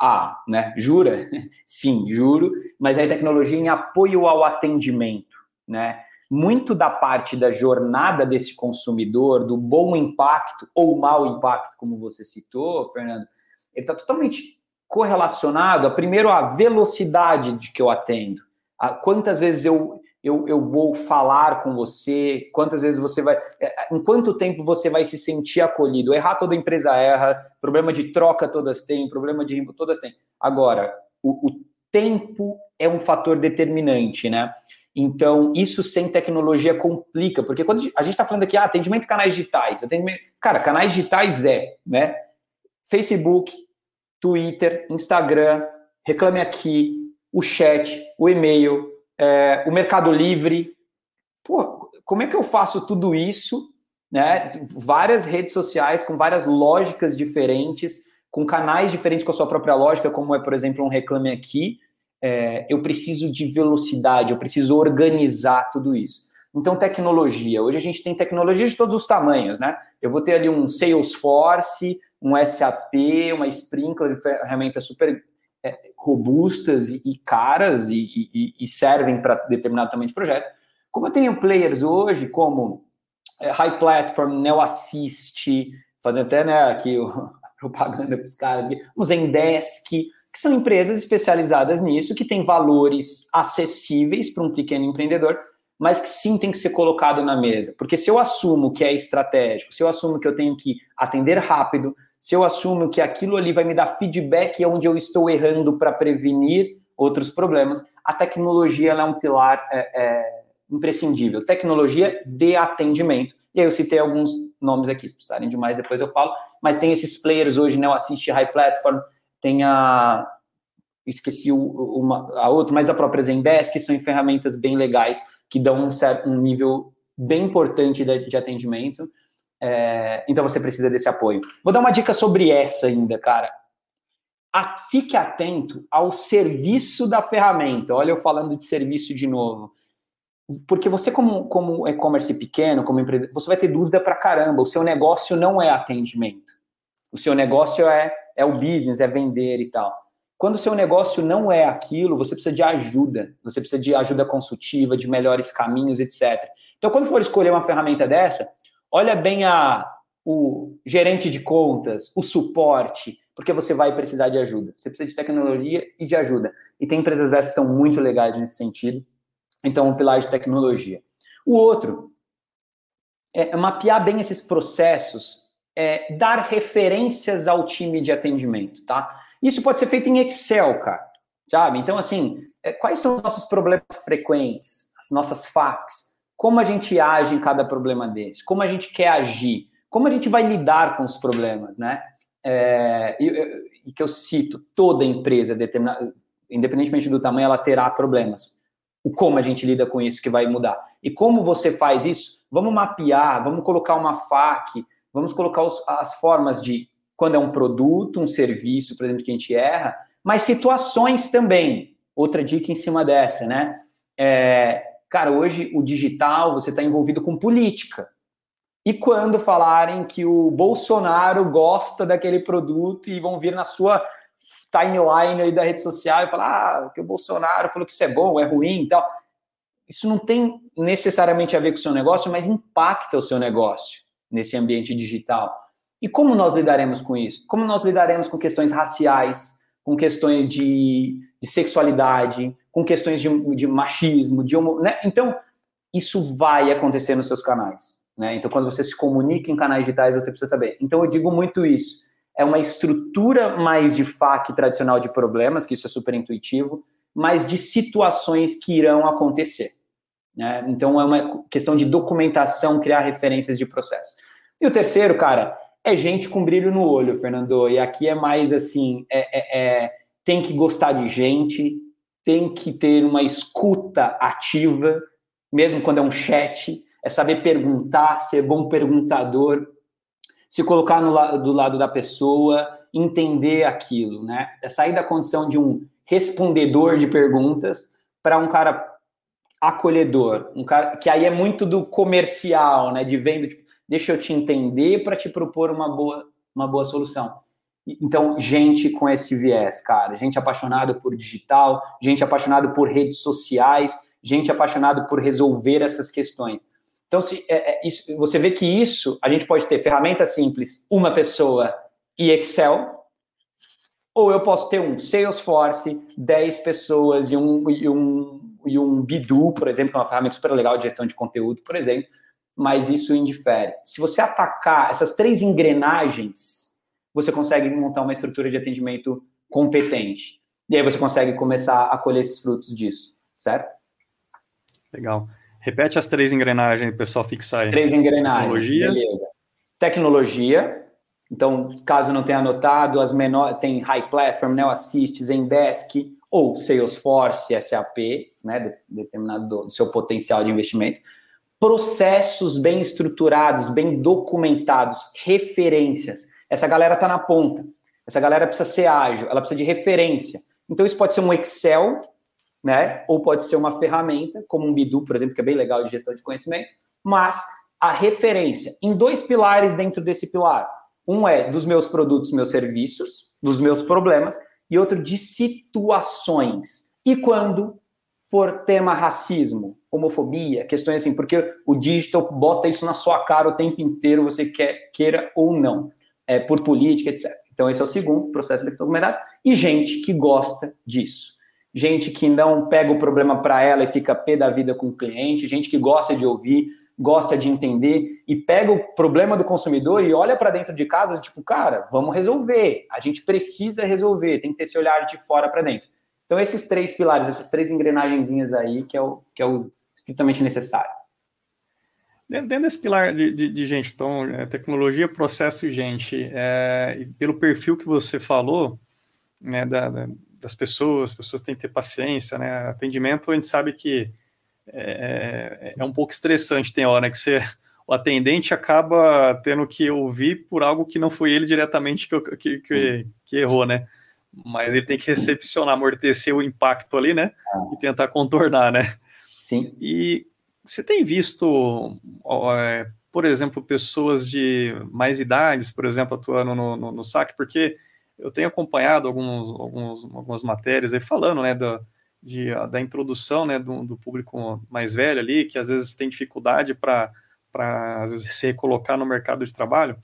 ah, né? Jura? Sim, juro, mas é tecnologia em apoio ao atendimento, né? Muito da parte da jornada desse consumidor, do bom impacto ou mau impacto, como você citou, Fernando, ele está totalmente correlacionado, a, primeiro, à velocidade de que eu atendo. A, quantas vezes eu, eu, eu vou falar com você, quantas vezes você vai. É, em quanto tempo você vai se sentir acolhido? Errar toda empresa erra, problema de troca todas têm, problema de todas têm. Agora, o, o tempo é um fator determinante, né? Então, isso sem tecnologia complica, porque quando a gente está falando aqui, ah, atendimento canais digitais, atendimento... cara, canais digitais é, né? Facebook, Twitter, Instagram, Reclame Aqui, o chat, o e-mail, é, o Mercado Livre. Pô, como é que eu faço tudo isso? Né? Várias redes sociais com várias lógicas diferentes, com canais diferentes com a sua própria lógica, como é, por exemplo, um Reclame Aqui. É, eu preciso de velocidade, eu preciso organizar tudo isso. Então, tecnologia. Hoje a gente tem tecnologia de todos os tamanhos, né? Eu vou ter ali um Salesforce, um SAP, uma Sprinkler, ferramentas super robustas e, caras e, e, e servem para determinado tamanho de projeto. Como eu tenho players hoje, como é, High Platform, Neo Assist, fazendo até né, aqui a propaganda para os caras, o Zendesk, que são empresas especializadas nisso, que têm valores acessíveis para um pequeno empreendedor, mas que sim tem que ser colocado na mesa. Porque se eu assumo que é estratégico, se eu assumo que eu tenho que atender rápido, se eu assumo que aquilo ali vai me dar feedback onde eu estou errando para prevenir outros problemas, a tecnologia é um pilar é, é, imprescindível. Tecnologia de atendimento. E aí eu citei alguns nomes aqui, se precisarem de mais depois eu falo, mas tem esses players hoje, né, o Assist High Platform, tem a esqueci uma, a outra, mas a própria Zendesk, que são ferramentas bem legais, que dão um, certo, um nível bem importante de, de atendimento. É, então você precisa desse apoio. Vou dar uma dica sobre essa ainda, cara. A, fique atento ao serviço da ferramenta. Olha, eu falando de serviço de novo. Porque você, como, como e-commerce pequeno, como empreendedor, você vai ter dúvida pra caramba. O seu negócio não é atendimento. O seu negócio é, é o business, é vender e tal. Quando o seu negócio não é aquilo, você precisa de ajuda. Você precisa de ajuda consultiva, de melhores caminhos, etc. Então, quando for escolher uma ferramenta dessa, olha bem a, o gerente de contas, o suporte, porque você vai precisar de ajuda. Você precisa de tecnologia e de ajuda. E tem empresas dessas que são muito legais nesse sentido. Então, um pilar de tecnologia. O outro é mapear bem esses processos, é dar referências ao time de atendimento, tá? Isso pode ser feito em Excel, cara, sabe? Então, assim, é, quais são os nossos problemas frequentes, as nossas FAQs? Como a gente age em cada problema desse, como a gente quer agir, como a gente vai lidar com os problemas, né? É, e, que eu cito, toda empresa, independentemente do tamanho, ela terá problemas. O como a gente lida com isso que vai mudar. E como você faz isso? Vamos mapear, vamos colocar uma FAQ, vamos colocar os, as formas de quando é um produto, um serviço, por exemplo, que a gente erra, mas situações também. Outra dica em cima dessa, né? É, Cara, hoje o digital você está envolvido com política. E quando falarem que o Bolsonaro gosta daquele produto e vão vir na sua timeline aí da rede social e falar ah, que o Bolsonaro falou que isso é bom, é ruim e tal. Isso não tem necessariamente a ver com o seu negócio, mas impacta o seu negócio nesse ambiente digital. E como nós lidaremos com isso? Como nós lidaremos com questões raciais, com questões de, de sexualidade, com questões de, de machismo, de homo, né? Então, isso vai acontecer nos seus canais, né? Então, quando você se comunica em canais digitais, você precisa saber. Então, eu digo muito isso. É uma estrutura mais de FAQ tradicional de problemas, que isso é super intuitivo, mas de situações que irão acontecer. Né? Então, é uma questão de documentação, criar referências de processo. E o terceiro, cara, é gente com brilho no olho, Fernando. E aqui é mais assim: é, é, é tem que gostar de gente, tem que ter uma escuta ativa, mesmo quando é um chat, é saber perguntar, ser bom perguntador. se colocar no, do lado da pessoa, entender aquilo, né? É sair da condição de um respondedor de perguntas para um cara acolhedor, um cara que aí é muito do comercial, né? De vendo, tipo, deixa eu te entender para te propor uma boa, uma boa solução. Então, gente com esse viés, cara, gente apaixonada por digital, gente apaixonada por redes sociais, gente apaixonada por resolver essas questões. Então, se, é, é, isso, você vê que isso, a gente pode ter ferramenta simples, uma pessoa e Excel, ou eu posso ter um Salesforce, 10 pessoas e um, e um, e um Bidu, por exemplo, que é uma ferramenta super legal de gestão de conteúdo, por exemplo, mas isso indifere. Se você atacar essas três engrenagens, você consegue montar uma estrutura de atendimento competente. E aí você consegue começar a colher esses frutos disso, certo? Legal. Repete as três engrenagens, pessoal fixar aí. Três engrenagens. Tecnologia. Beleza. Tecnologia. Então, caso não tenha anotado, as menores tem High Platform, Neo Assist, Zendesk ou Salesforce, SAP, né, determinado do, do seu potencial de investimento. Processos bem estruturados, bem documentados, referências. Essa galera está na ponta. Essa galera precisa ser ágil, ela precisa de referência. Então, isso pode ser um Excel né? Ou pode ser uma ferramenta, como um Bidu, por exemplo, que é bem legal de gestão de conhecimento, mas a referência em dois pilares dentro desse pilar. Um é dos meus produtos, meus serviços, dos meus problemas, e outro de situações. E quando for tema racismo, homofobia, questões assim, porque o digital bota isso na sua cara o tempo inteiro, você quer, queira ou não, é, por política, etc. Então, esse é o segundo processo de documentado. E gente que gosta disso gente que não pega o problema para ela e fica pé da vida com o cliente, gente que gosta de ouvir, gosta de entender e pega o problema do consumidor e olha para dentro de casa, tipo, cara, vamos resolver. A gente precisa resolver, tem que ter esse olhar de fora para dentro. Então, esses três pilares, essas três engrenagenzinhas aí, que é o, que é o estritamente necessário. Dentro desse pilar de, de, de gente, então, é, tecnologia, processo e gente, é, pelo perfil que você falou, né, da, da das pessoas, as pessoas têm que ter paciência, né? Atendimento, a gente sabe que é, é, é um pouco estressante, tem hora que você, o atendente acaba tendo que ouvir por algo que não foi ele diretamente que, que, que, que errou, né? Mas ele tem que recepcionar, amortecer o impacto ali, né? E tentar contornar, né? Sim. E você tem visto, é, por exemplo, pessoas de mais idades, por exemplo, atuando no, no, no SAC, porque eu tenho acompanhado alguns, alguns, algumas matérias aí falando, né, da, de, da introdução, né, do, do, público mais velho ali, que às vezes tem dificuldade para, se recolocar no mercado de trabalho,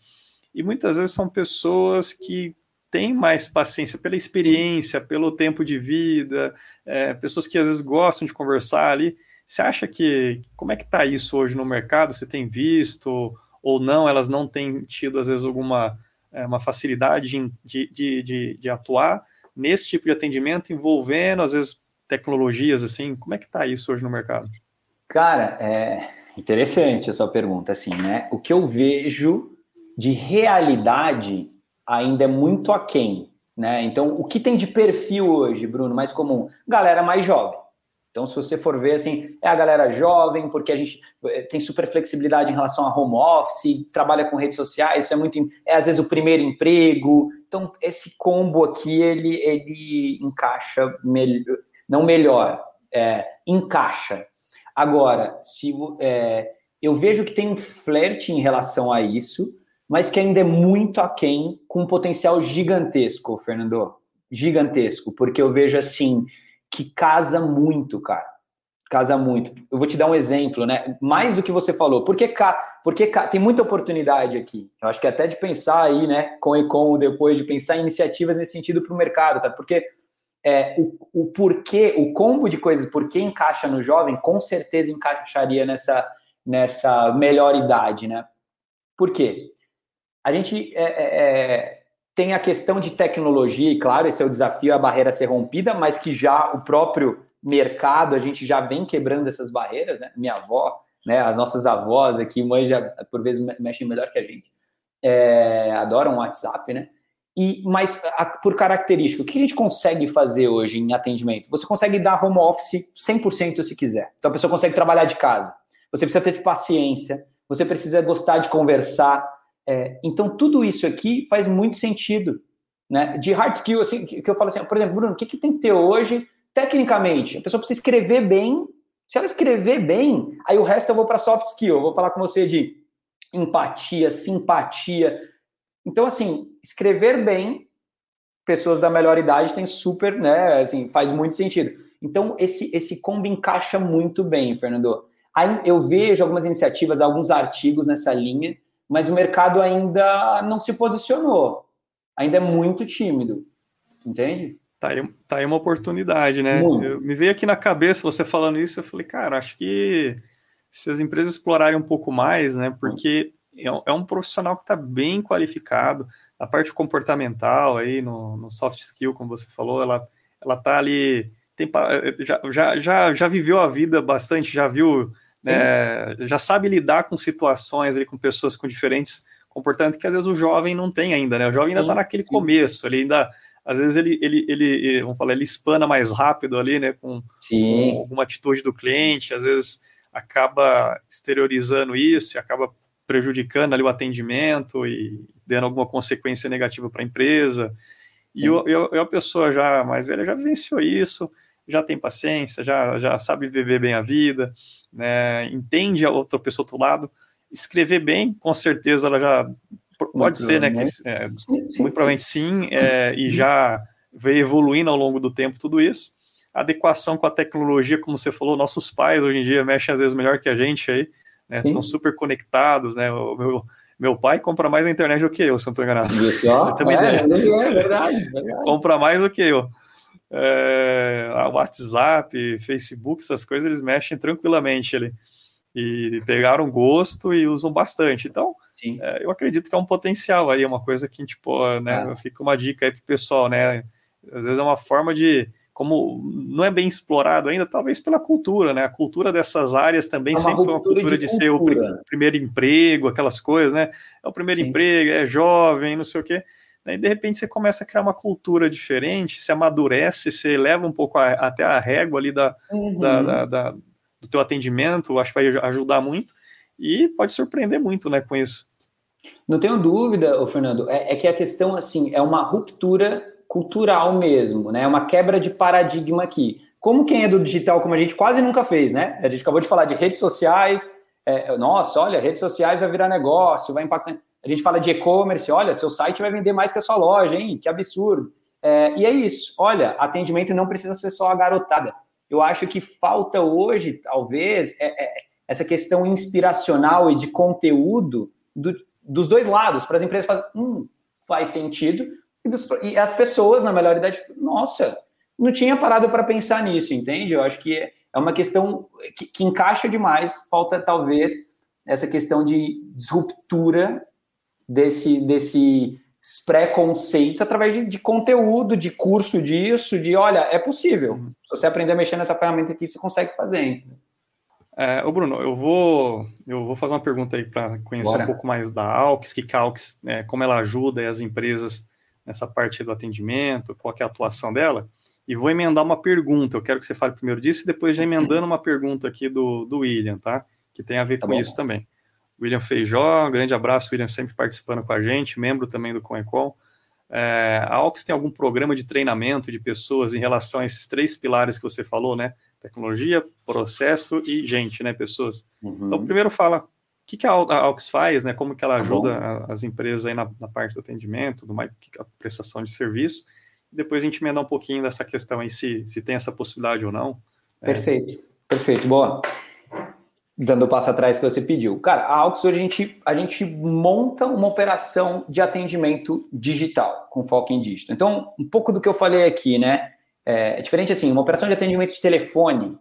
e muitas vezes são pessoas que têm mais paciência pela experiência, pelo tempo de vida, é, pessoas que às vezes gostam de conversar ali. Você acha que, como é que está isso hoje no mercado? Você tem visto ou não? Elas não têm tido, às vezes, alguma é, uma facilidade de, de, de, de, atuar nesse tipo de atendimento, envolvendo, às vezes, tecnologias, assim, como é que está isso hoje no mercado? Cara, é interessante a sua pergunta, assim, né? O que eu vejo de realidade ainda é muito aquém, né? Então, o que tem de perfil hoje, Bruno, mais comum? Galera mais jovem. Então, se você for ver, assim, é a galera jovem, porque a gente eh, tem super flexibilidade em relação a home office, trabalha com redes sociais, isso é muito, é às vezes o primeiro emprego. Então, esse combo aqui, ele, ele encaixa, melhor, não melhor, é, encaixa. Agora, se é, eu vejo que tem um flerte em relação a isso, mas que ainda é muito aquém, com um potencial gigantesco, Fernando. Gigantesco, porque eu vejo assim que casa muito, cara. Casa muito. Eu vou te dar um exemplo, né? Mais do que você falou. Porque, porque tem muita oportunidade aqui. Eu acho que até de pensar aí, né, com e com depois, de pensar em iniciativas nesse sentido para o mercado, tá? Porque é, o, o porquê, o combo de coisas, por que encaixa no jovem, com certeza encaixaria nessa, nessa melhor idade, né? Por quê? A gente é, é, é tem a questão de tecnologia, e claro, esse é o desafio, a barreira ser rompida, mas que já o próprio mercado, a gente já vem quebrando essas barreiras, né? Minha avó, né? As nossas avós aqui, mães já por vezes mexem melhor que a gente. É, adoram o WhatsApp, né? E, mas a, por característica, o que a gente consegue fazer hoje em atendimento? Você consegue dar home office 100% se quiser. Então a pessoa consegue trabalhar de casa. Você precisa ter paciência, você precisa gostar de conversar, É, então, tudo isso aqui faz muito sentido. Né? De hard skill, assim, que, eu falo assim, por exemplo, Bruno, o que, que tem que ter hoje, tecnicamente? A pessoa precisa escrever bem. Se ela escrever bem, aí o resto eu vou para soft skill. Eu vou falar com você de empatia, simpatia. Então, assim, escrever bem, pessoas da melhor idade tem super, né? Assim, faz muito sentido. Então, esse, esse combo encaixa muito bem, Fernando. Aí eu vejo algumas iniciativas, alguns artigos nessa linha, mas o mercado ainda não se posicionou. Ainda é muito tímido. Entende? Tá aí, tá aí uma oportunidade, né? Eu, me veio aqui na cabeça você falando isso, eu falei, cara, acho que se as empresas explorarem um pouco mais, né? Porque é um, é um profissional que está bem qualificado, a parte comportamental aí, no, no, soft skill, como você falou, ela, ela tá ali, tem, já, já, já, já viveu a vida bastante, já viu, né, já sabe lidar com situações ali, com pessoas com diferentes comportamentos que às vezes o jovem não tem ainda, né? O jovem ainda está naquele começo, ele ainda às vezes ele, ele, ele, vamos falar, ele espana mais rápido ali, né, com, com, alguma atitude do cliente, às vezes acaba exteriorizando isso e acaba prejudicando ali o atendimento e dando alguma consequência negativa para a empresa. E eu, eu, eu, a pessoa já mais velha já vivenciou isso, já tem paciência, já, já sabe viver bem a vida, né, entende a outra pessoa do outro lado, escrever bem, com certeza ela já pode muito ser, né, que, é, muito provavelmente sim, é, e já veio evoluindo ao longo do tempo tudo isso adequação com a tecnologia, como você falou, nossos pais hoje em dia mexem às vezes melhor que a gente aí, né? Estão super conectados, né? O meu, meu pai compra mais na internet do que eu, se não estou enganado. Você também é, é, é verdade, verdade. compra mais do que eu. É, WhatsApp, Facebook, essas coisas, eles mexem tranquilamente ali. E pegaram gosto e usam bastante. Então, é, eu acredito que é um potencial aí, uma coisa que, tipo, né, é. fica uma dica aí pro pessoal, né? Às vezes é uma forma de como não é bem explorado ainda, talvez pela cultura, né? A cultura dessas áreas também é sempre foi uma cultura de, de ser o pr primeiro emprego, aquelas coisas, né? É o primeiro Sim. emprego, é jovem, não sei o quê. E de repente você começa a criar uma cultura diferente, se amadurece, você leva um pouco a, até a régua ali da, uhum. da, da, da, do teu atendimento, acho que vai ajudar muito e pode surpreender muito, né, com isso. Não tenho dúvida, Fernando, é, é que a questão, assim, é uma ruptura cultural mesmo, né? Uma quebra de paradigma aqui. Como quem é do digital, como a gente quase nunca fez, né? A gente acabou de falar de redes sociais. É, nossa, olha, redes sociais vai virar negócio, vai impactar. A gente fala de e-commerce, olha, seu site vai vender mais que a sua loja, hein? Que absurdo. É, e é isso. Olha, atendimento não precisa ser só a garotada. Eu acho que falta hoje, talvez, é, é, essa questão inspiracional e de conteúdo do, dos dois lados, para as empresas fazerem, hum, faz sentido, e, dos, e as pessoas, na melhor idade, nossa, não tinha parado para pensar nisso, entende? Eu acho que é uma questão que, que, encaixa demais, falta talvez essa questão de disruptura desse, desse preconceitos através de, de, conteúdo, de curso disso, de olha, é possível. Uhum. Se você aprender a mexer nessa ferramenta aqui, você consegue fazer. É, ô Bruno, eu vou, eu vou fazer uma pergunta aí para conhecer Bora. um pouco mais da Alx, que a Alx, é, como ela ajuda as empresas nessa parte do atendimento, qual é a atuação dela, e vou emendar uma pergunta. Eu quero que você fale primeiro disso e depois já emendando uma pergunta aqui do, do William, tá? Que tem a ver tá com bom. isso também. William Feijó, um grande abraço, William sempre participando com a gente, membro também do Conecol. É, a Alx tem algum programa de treinamento de pessoas em relação a esses três pilares que você falou, né? Tecnologia, processo e gente, né? Pessoas. Uhum. Então, primeiro fala que, que a Aux faz, né? Como que ela tá ajuda tá as empresas aí na, na, parte do atendimento, do mais, a prestação de serviço. Depois a gente emendar um pouquinho dessa questão aí, se, se tem essa possibilidade ou não. Perfeito, é. perfeito, boa. Dando o passo atrás que você pediu. Cara, a Aux, a gente, a gente monta uma operação de atendimento digital, com foco em dígito. Então, um pouco do que eu falei aqui, né? É, é diferente assim, uma operação de atendimento de telefone,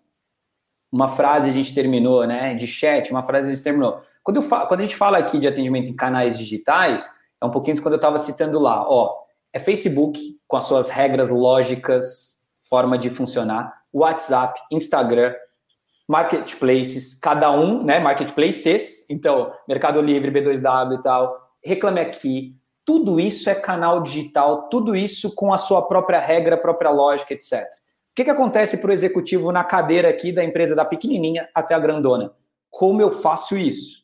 uma frase a gente terminou, né? De chat, uma frase a gente terminou. Quando, falo, quando a gente fala aqui de atendimento em canais digitais, é um pouquinho quando eu estava citando lá, ó, é Facebook com as suas regras lógicas, forma de funcionar, WhatsApp, Instagram, marketplaces, cada um, né? Marketplaces, então Mercado Livre, B2W e tal, Reclame Aqui, tudo isso é canal digital, tudo isso com a sua própria regra, própria lógica, etc que, que acontece para o executivo na cadeira aqui da empresa da pequenininha até a grandona? Como eu faço isso?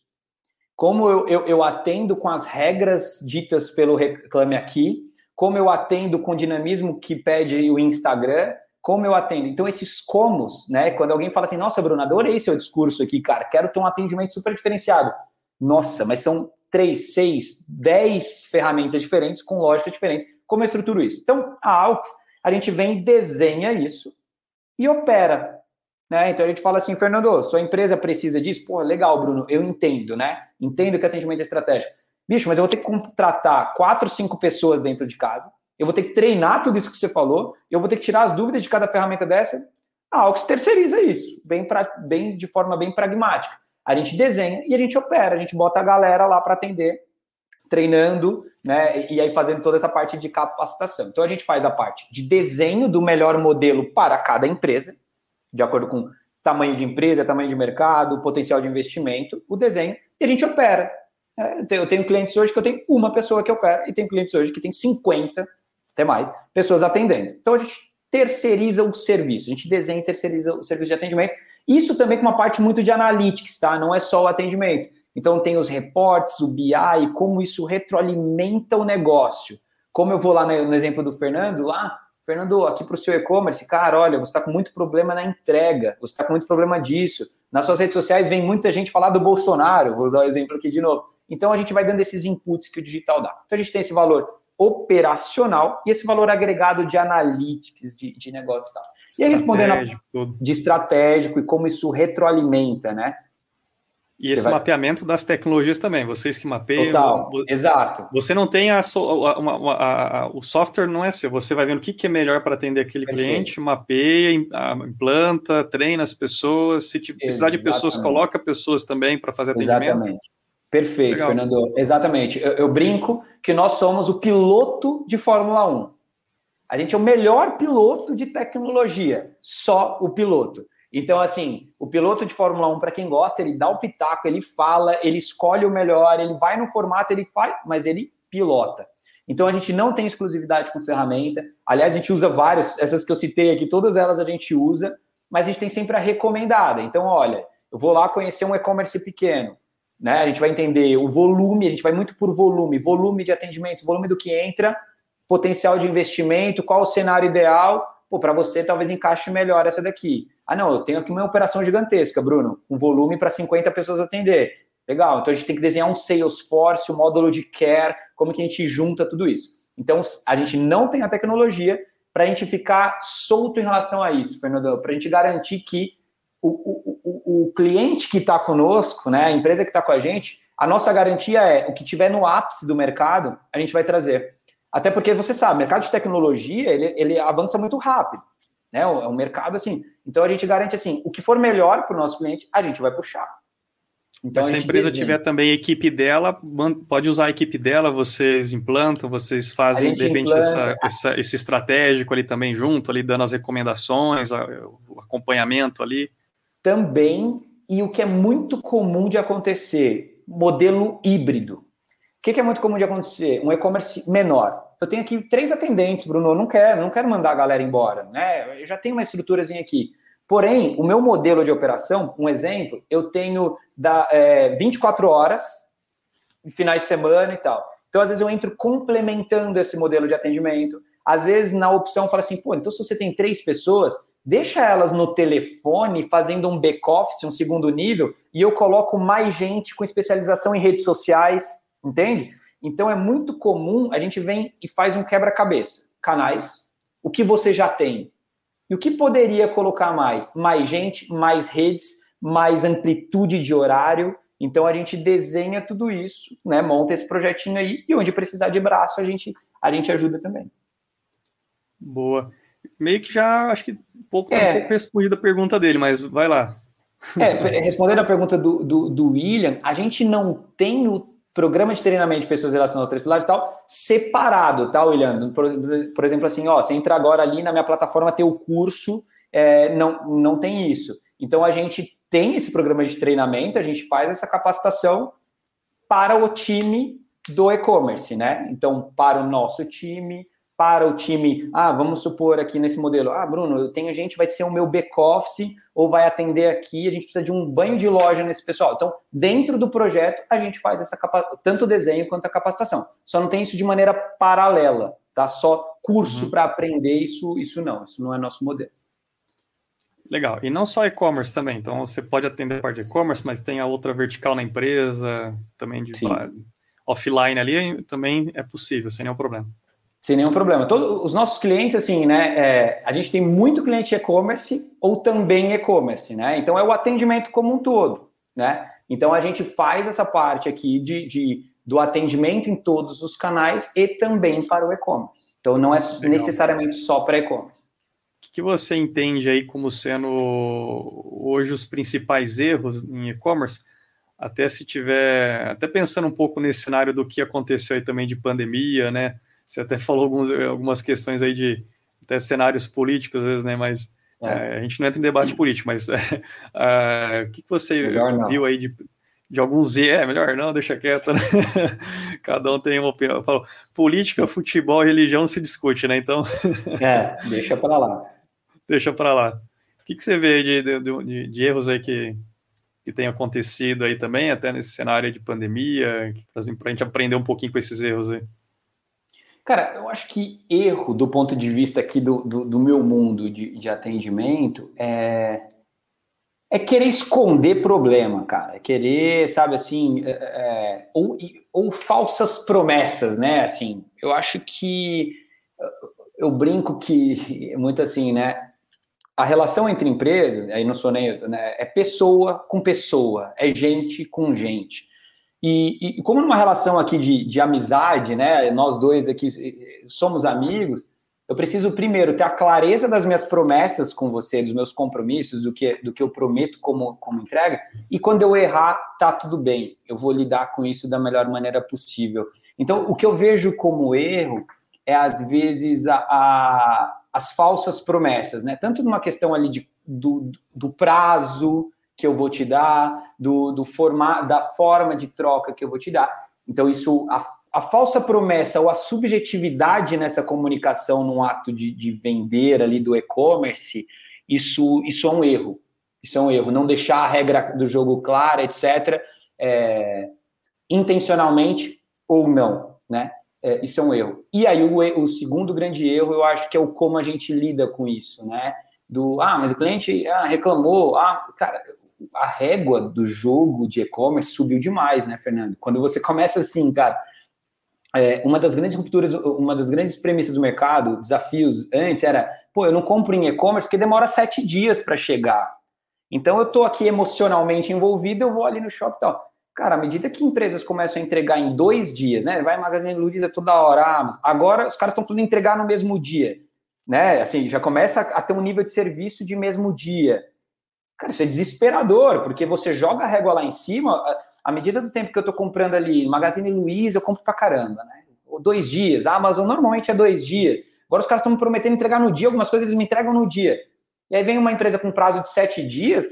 como eu, eu, eu atendo com as regras ditas pelo Reclame Aqui, como eu atendo com o dinamismo que pede o Instagram, como eu atendo. Então, esses comos, né? Quando alguém fala assim, nossa, Bruno, adorei seu discurso aqui, cara, quero ter um atendimento super diferenciado. Nossa, mas são três, seis, dez ferramentas diferentes, com lógicas diferentes. Como eu estruturo isso? Então, a Aux, a gente vem desenha isso e opera. Né? Então a gente fala assim, Fernando, sua empresa precisa disso? Pô, legal, Bruno, eu entendo, né? Entendo que atendimento é estratégico. Bicho, mas eu vou ter que contratar quatro, cinco pessoas dentro de casa, eu vou ter que treinar tudo isso que você falou, eu vou ter que tirar as dúvidas de cada ferramenta dessa. A Aux terceiriza isso, bem, pra, bem de forma bem pragmática. A gente desenha e a gente opera, a gente bota a galera lá para atender, treinando, né? E aí fazendo toda essa parte de capacitação. Então a gente faz a parte de desenho do melhor modelo para cada empresa, de acordo com tamanho de empresa, tamanho de mercado, potencial de investimento, o desenho, e a gente opera. É, eu tenho clientes hoje que eu tenho uma pessoa que opera, e tem clientes hoje que tem 50, até mais, pessoas atendendo. Então a gente terceiriza o serviço, a gente desenha e terceiriza o serviço de atendimento. Isso também com uma parte muito de analytics, tá? Não é só o atendimento. Então tem os reportes, o BI, como isso retroalimenta o negócio. Como eu vou lá no exemplo do Fernando, lá, Fernando, aqui para o seu e-commerce, cara, olha, você está com muito problema na entrega, você está com muito problema disso. Nas suas redes sociais vem muita gente falar do Bolsonaro, vou usar o exemplo aqui de novo. Então a gente vai dando esses inputs que o digital dá. Então a gente tem esse valor operacional e esse valor agregado de analytics, de, de negócio e tal. E aí respondendo a, de estratégico e como isso retroalimenta, né? E esse vai... mapeamento das tecnologias também, vocês que mapeiam. Total, exato. Você não tem a, a, a, o software não é seu, você vai vendo o que, que é melhor para atender aquele Perfeito. cliente, mapeia, implanta, treina as pessoas. Se precisar de pessoas, coloca pessoas também para fazer atendimento. Exatamente. Perfeito, Legal. Fernando. Exatamente. Eu, eu brinco que nós somos o piloto de Fórmula 1. A gente é o melhor piloto de tecnologia, só o piloto. Então, assim, o piloto de Fórmula 1, para quem gosta, ele dá o pitaco, ele fala, ele escolhe o melhor, ele vai no formato, ele faz, mas ele pilota. Então, a gente não tem exclusividade com ferramenta. Aliás, a gente usa várias, essas que eu citei aqui, todas elas a gente usa, mas a gente tem sempre a recomendada. Então, olha, eu vou lá conhecer um e-commerce pequeno, né? A gente vai entender o volume, a gente vai muito por volume, volume de atendimento, volume do que entra, potencial de investimento, qual o cenário ideal pô, para você talvez encaixe melhor essa daqui. Ah, não, eu tenho aqui uma operação gigantesca, Bruno, com volume para 50 pessoas atender. Legal, então a gente tem que desenhar um Salesforce, um módulo de care, como que a gente junta tudo isso. Então, a gente não tem a tecnologia para a gente ficar solto em relação a isso, Fernando, para a gente garantir que o, o, o, cliente que está conosco, né, a empresa que está com a gente, a nossa garantia é o que tiver no ápice do mercado, a gente vai trazer. Até porque você sabe, mercado de tecnologia ele, ele avança muito rápido. Né? É um mercado assim. Então a gente garante assim, o que for melhor para o nosso cliente, a gente vai puxar. Então, se a, empresa desenha. tiver também a equipe dela, pode usar a equipe dela, vocês implantam, vocês fazem, de repente, essa, essa, esse estratégico ali também junto, ali dando as recomendações, o acompanhamento ali. Também, e o que é muito comum de acontecer, modelo híbrido. O que, que é muito comum de acontecer? Um e-commerce menor eu tenho aqui três atendentes, Bruno, eu não quero, não quero mandar a galera embora, né? Eu já tenho uma estruturazinha aqui. Porém, o meu modelo de operação, um exemplo, eu tenho da, é, 24 horas, finais de semana e tal. Então, às vezes, eu entro complementando esse modelo de atendimento. Às vezes, na opção, fala assim, pô, então se você tem três pessoas, deixa elas no telefone fazendo um back-office, um segundo nível, e eu coloco mais gente com especialização em redes sociais, entende? Então é muito comum a gente vem e faz um quebra-cabeça. Canais, o que você já tem. E o que poderia colocar mais? Mais gente, mais redes, mais amplitude de horário. Então a gente desenha tudo isso, né? Monta esse projetinho aí e onde precisar de braço a gente a gente ajuda também. Boa. Meio que já acho que um pouco, é, um pouco respondida a pergunta dele, mas vai lá. É, respondendo a pergunta do, do, do William, a gente não tem o programa de treinamento de pessoas relacionadas aos três pilares e tal, separado, tá, William? Por, por, exemplo, assim, ó, você entra agora ali na minha plataforma, ter o curso, é, não, não tem isso. Então, a gente tem esse programa de treinamento, a gente faz essa capacitação para o time do e-commerce, né? Então, para o nosso time, para o time, ah, vamos supor aqui nesse modelo, ah, Bruno, eu tenho gente, vai ser o meu back-office ou vai atender aqui, a gente precisa de um banho de loja nesse pessoal. Então, dentro do projeto, a gente faz essa tanto o desenho quanto a capacitação. Só não tem isso de maneira paralela, tá? Só curso uhum. para aprender isso, isso não, isso não é nosso modelo. Legal. E não só e-commerce também. Então, você pode atender a parte de e-commerce, mas tem a outra vertical na empresa, também de offline ali, também é possível, sem nenhum problema. Sem nenhum problema. Todos os nossos clientes, assim, né? É, a gente tem muito cliente e-commerce ou também e-commerce, né? Então é o atendimento como um todo, né? Então a gente faz essa parte aqui de, de do atendimento em todos os canais e também para o e-commerce. Então não é Legal. necessariamente só para e-commerce. O que você entende aí como sendo hoje os principais erros em e-commerce? Até se tiver, até pensando um pouco nesse cenário do que aconteceu aí também de pandemia, né? Você até falou alguns, algumas questões aí de até cenários políticos, às vezes, né? Mas é. É, a gente não entra em debate político, mas é, o que, que você viu aí de, de alguns erros? É, melhor não, deixa quieto, né? Cada um tem uma opinião. Falo, política, futebol e religião se discute, né? Então. é, deixa para lá. Deixa para lá. O que, que você vê de, de, de, de erros aí que, que tem acontecido aí também, até nesse cenário de pandemia, para a gente aprender um pouquinho com esses erros aí? Cara, eu acho que erro do ponto de vista aqui do, do, do meu mundo de, de atendimento é, é querer esconder problema, cara. É querer, sabe, assim, é, é, ou, ou falsas promessas, né? Assim, eu acho que eu brinco que muito assim, né? A relação entre empresas, aí não sou nem né, é pessoa com pessoa, é gente com gente. E, e, como numa relação aqui de, de amizade, né? Nós dois aqui somos amigos. Eu preciso primeiro ter a clareza das minhas promessas com você, dos meus compromissos, do que, do que eu prometo como, como entrega. E quando eu errar, tá tudo bem. Eu vou lidar com isso da melhor maneira possível. Então, o que eu vejo como erro é às vezes a, a as falsas promessas, né? Tanto numa questão ali de, do, do prazo, que eu vou te dar, do, do forma, da forma de troca que eu vou te dar. Então, isso, a, a falsa promessa ou a subjetividade nessa comunicação no ato de, de vender ali do e-commerce, isso, isso é um erro. Isso é um erro. Não deixar a regra do jogo clara, etc., é, intencionalmente ou não, né? É, isso é um erro. E aí, o, o segundo grande erro, eu acho que é o como a gente lida com isso, né? do ah, mas o cliente ah, reclamou, ah, cara, a régua do jogo de e-commerce subiu demais, né, Fernando? Quando você começa assim, cara, é, uma das grandes rupturas, uma das grandes premissas do mercado, desafios antes era, pô, eu não compro em e-commerce porque demora sete dias para chegar. Então eu tô aqui emocionalmente envolvido, eu vou ali no shopping e tal. Cara, à medida que empresas começam a entregar em dois dias, né? Vai Magazine Luiza toda hora, ah, agora os caras estão falando entregar no mesmo dia, né? Assim, já começa a ter um nível de serviço de mesmo dia. Cara, isso é desesperador, porque você joga a régua lá em cima, à medida do tempo que eu estou comprando ali, Magazine Luiza, eu compro pra caramba, né? Dois dias, a Amazon normalmente é dois dias. Agora os caras estão me prometendo entregar no dia, algumas coisas eles me entregam no dia. E aí vem uma empresa com prazo de sete dias,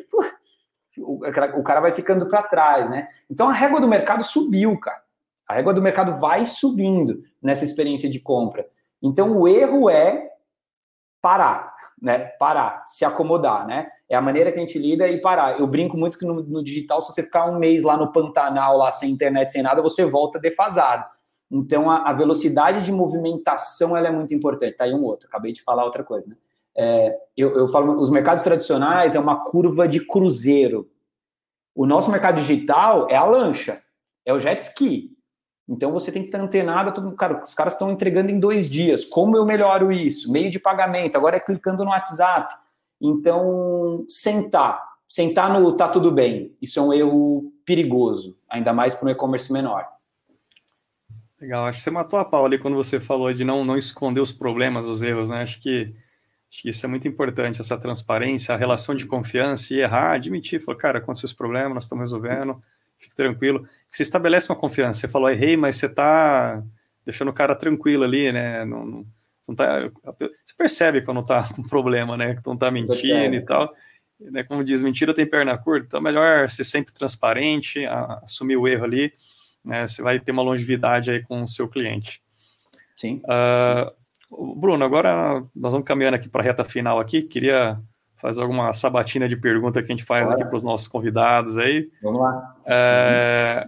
o cara vai ficando para trás, né? Então a régua do mercado subiu, cara. A régua do mercado vai subindo nessa experiência de compra. Então o erro é parar, né? Parar, se acomodar, né? É a maneira que a gente lida e parar. Eu brinco muito que no, no, digital, se você ficar um mês lá no Pantanal, lá sem internet, sem nada, você volta defasado. Então, a, a velocidade de movimentação ela é muito importante. Tá aí um outro, acabei de falar outra coisa, né? É, eu, eu falo, os mercados tradicionais é uma curva de cruzeiro. O nosso mercado digital é a lancha, é o jet ski. Então você tem que estar antenado. Todo, cara, os caras estão entregando em dois dias. Como eu melhoro isso? Meio de pagamento. Agora é clicando no WhatsApp. Então, sentar. Sentar no tá tudo bem. Isso é um erro perigoso, ainda mais para um e-commerce menor. Legal, acho que você matou a pau ali quando você falou de não, não esconder os problemas, os erros, né? Acho que, acho que isso é muito importante, essa transparência, a relação de confiança e errar, admitir, falar, cara, aconteceu esse problema, nós estamos resolvendo fique tranquilo. Você estabelece uma confiança. Você falou, errei, mas você está deixando o cara tranquilo ali, né? Não, não, não tá, você percebe quando está com problema, né? Que não está mentindo e tal. Né, como diz, mentira tem perna curta, então é melhor ser sempre transparente, a, assumir o erro ali, né, você vai ter uma longevidade aí com o seu cliente. Sim. Uh, Bruno, agora nós vamos caminhando aqui para a reta final aqui. Queria fazer alguma sabatina de pergunta que a gente faz Bora. aqui para os nossos convidados aí. Vamos lá. É,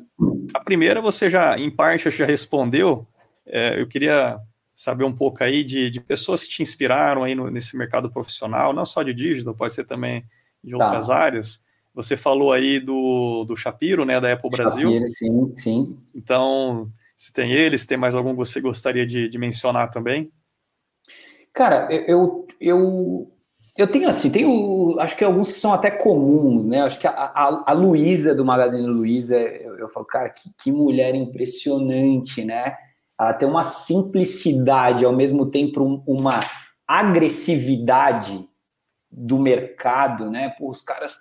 a primeira você já, em parte, já respondeu. É, eu queria saber um pouco aí de, de pessoas que te inspiraram aí no, nesse mercado profissional, não só de digital, pode ser também de tá. outras áreas. Você falou aí do, do Shapiro, né, da Apple Brasil. Shapiro, sim, sim. Então, se tem ele, se tem mais algum que você gostaria de, de mencionar também? Cara, eu, eu, eu tenho assim, tenho, acho que alguns que são até comuns, né? Acho que a, a, a Luísa do Magazine Luiza, eu, eu falo, cara, que, que mulher impressionante, né? Ela tem uma simplicidade, ao mesmo tempo uma agressividade do mercado, né? Pô, os caras,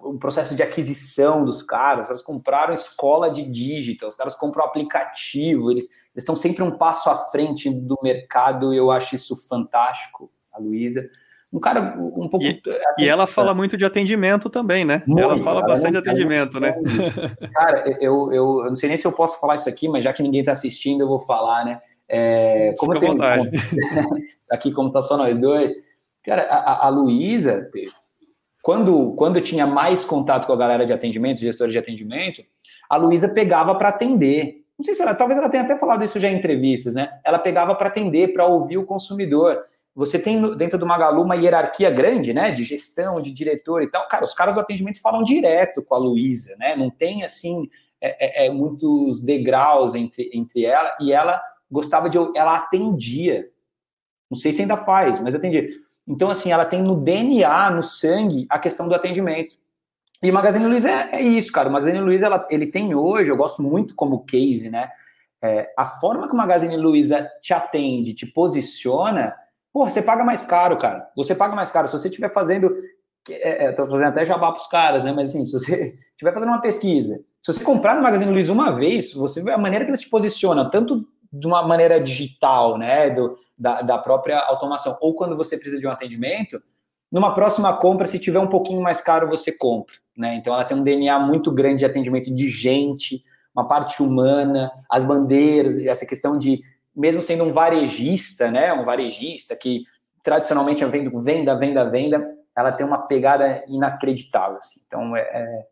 o processo de aquisição dos caras, eles compraram escola de digital, os caras compram aplicativo, eles, eles estão sempre um passo à frente do mercado, eu acho isso fantástico, a Luísa. Um cara um pouco. E, e ela fala muito de atendimento também, né? Muito, ela fala cara, bastante de atendimento, né? Cara, eu, eu, eu não sei nem se eu posso falar isso aqui, mas já que ninguém está assistindo, eu vou falar, né? É, como Fica eu tenho. aqui, como tá só nós dois, Cara, a, a Luísa, quando, quando eu tinha mais contato com a galera de atendimento, gestores de atendimento, a Luísa pegava para atender. Não sei se ela, talvez ela tenha até falado isso já em entrevistas, né? Ela pegava para atender, para ouvir o consumidor. Você tem dentro do Magalu uma hierarquia grande, né? De gestão, de diretor e tal. Cara, os caras do atendimento falam direto com a Luísa, né? Não tem assim é, é, é, muitos degraus entre, entre ela e ela gostava de. Ela atendia. Não sei se ainda faz, mas atendia. Então, assim, ela tem no DNA, no sangue, a questão do atendimento. E o Magazine Luiza é, é isso, cara. O Magazine Luiza, ela, ele tem hoje, eu gosto muito como case, né? É, a forma que o Magazine Luiza te atende, te posiciona, porra, você paga mais caro, cara. Você paga mais caro. Se você estiver fazendo. É, é, fazendo até jabá os caras, né? Mas assim, se você estiver fazendo uma pesquisa, se você comprar no Magazine Luiza uma vez, você vê a maneira que eles te posicionam, tanto de uma maneira digital, né? Do, da, da própria automação. Ou quando você precisa de um atendimento, numa próxima compra, se tiver um pouquinho mais caro, você compra. Né? Então ela tem um DNA muito grande de atendimento de gente, uma parte humana, as bandeiras, essa questão de, mesmo sendo um varejista, né? Um varejista que tradicionalmente é venda, venda, venda, venda, ela tem uma pegada inacreditável. Assim. Então é, é,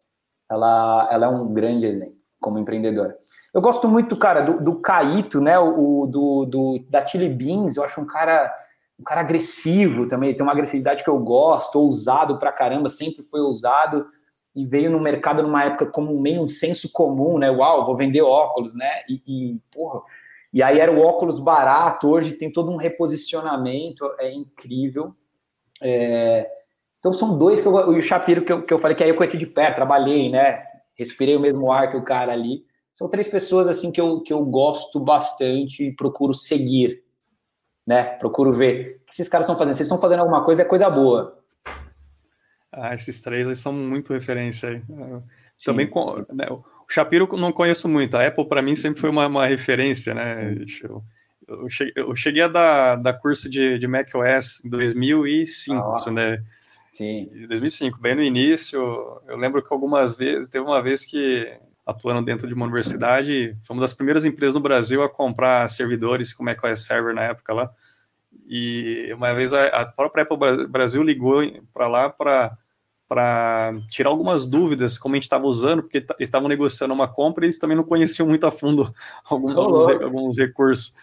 ela, ela é um grande exemplo como empreendedora. Eu gosto muito, cara, do, do Caíto, né? O, do, do, da Chili Beans, eu acho um cara, um cara agressivo também, tem uma agressividade que eu gosto, ousado pra caramba, sempre foi ousado e veio no mercado numa época como meio um senso comum, né? Uau, vou vender óculos, né? E, e porra, e aí era o óculos barato, hoje tem todo um reposicionamento, é incrível. É... Então são dois que eu, o Shapiro que eu, que eu falei que aí eu conheci de perto, trabalhei, né? Respirei o mesmo ar que o cara ali são três pessoas assim que eu, que eu gosto bastante e procuro seguir, né? Procuro ver o que esses caras estão fazendo. Vocês estão fazendo alguma coisa, é coisa boa. Ah, esses três são muito referência aí. Também né, o Shapiro não conheço muito. A Apple para mim sempre foi uma, uma referência, né? Eu, eu, cheguei, eu cheguei a dar, dar curso de, de macOS em 2005, ah, né? Sim. 2005, bem no início. Eu lembro que algumas vezes, teve uma vez que atuando dentro de uma universidade. Foi uma das primeiras empresas no Brasil a comprar servidores com macOS Server na época lá. E uma vez a, a própria Apple Brasil ligou para lá para para tirar algumas dúvidas como a gente estava usando, porque eles estavam negociando uma compra e eles também não conheciam muito a fundo alguns, alguns, alguns recursos.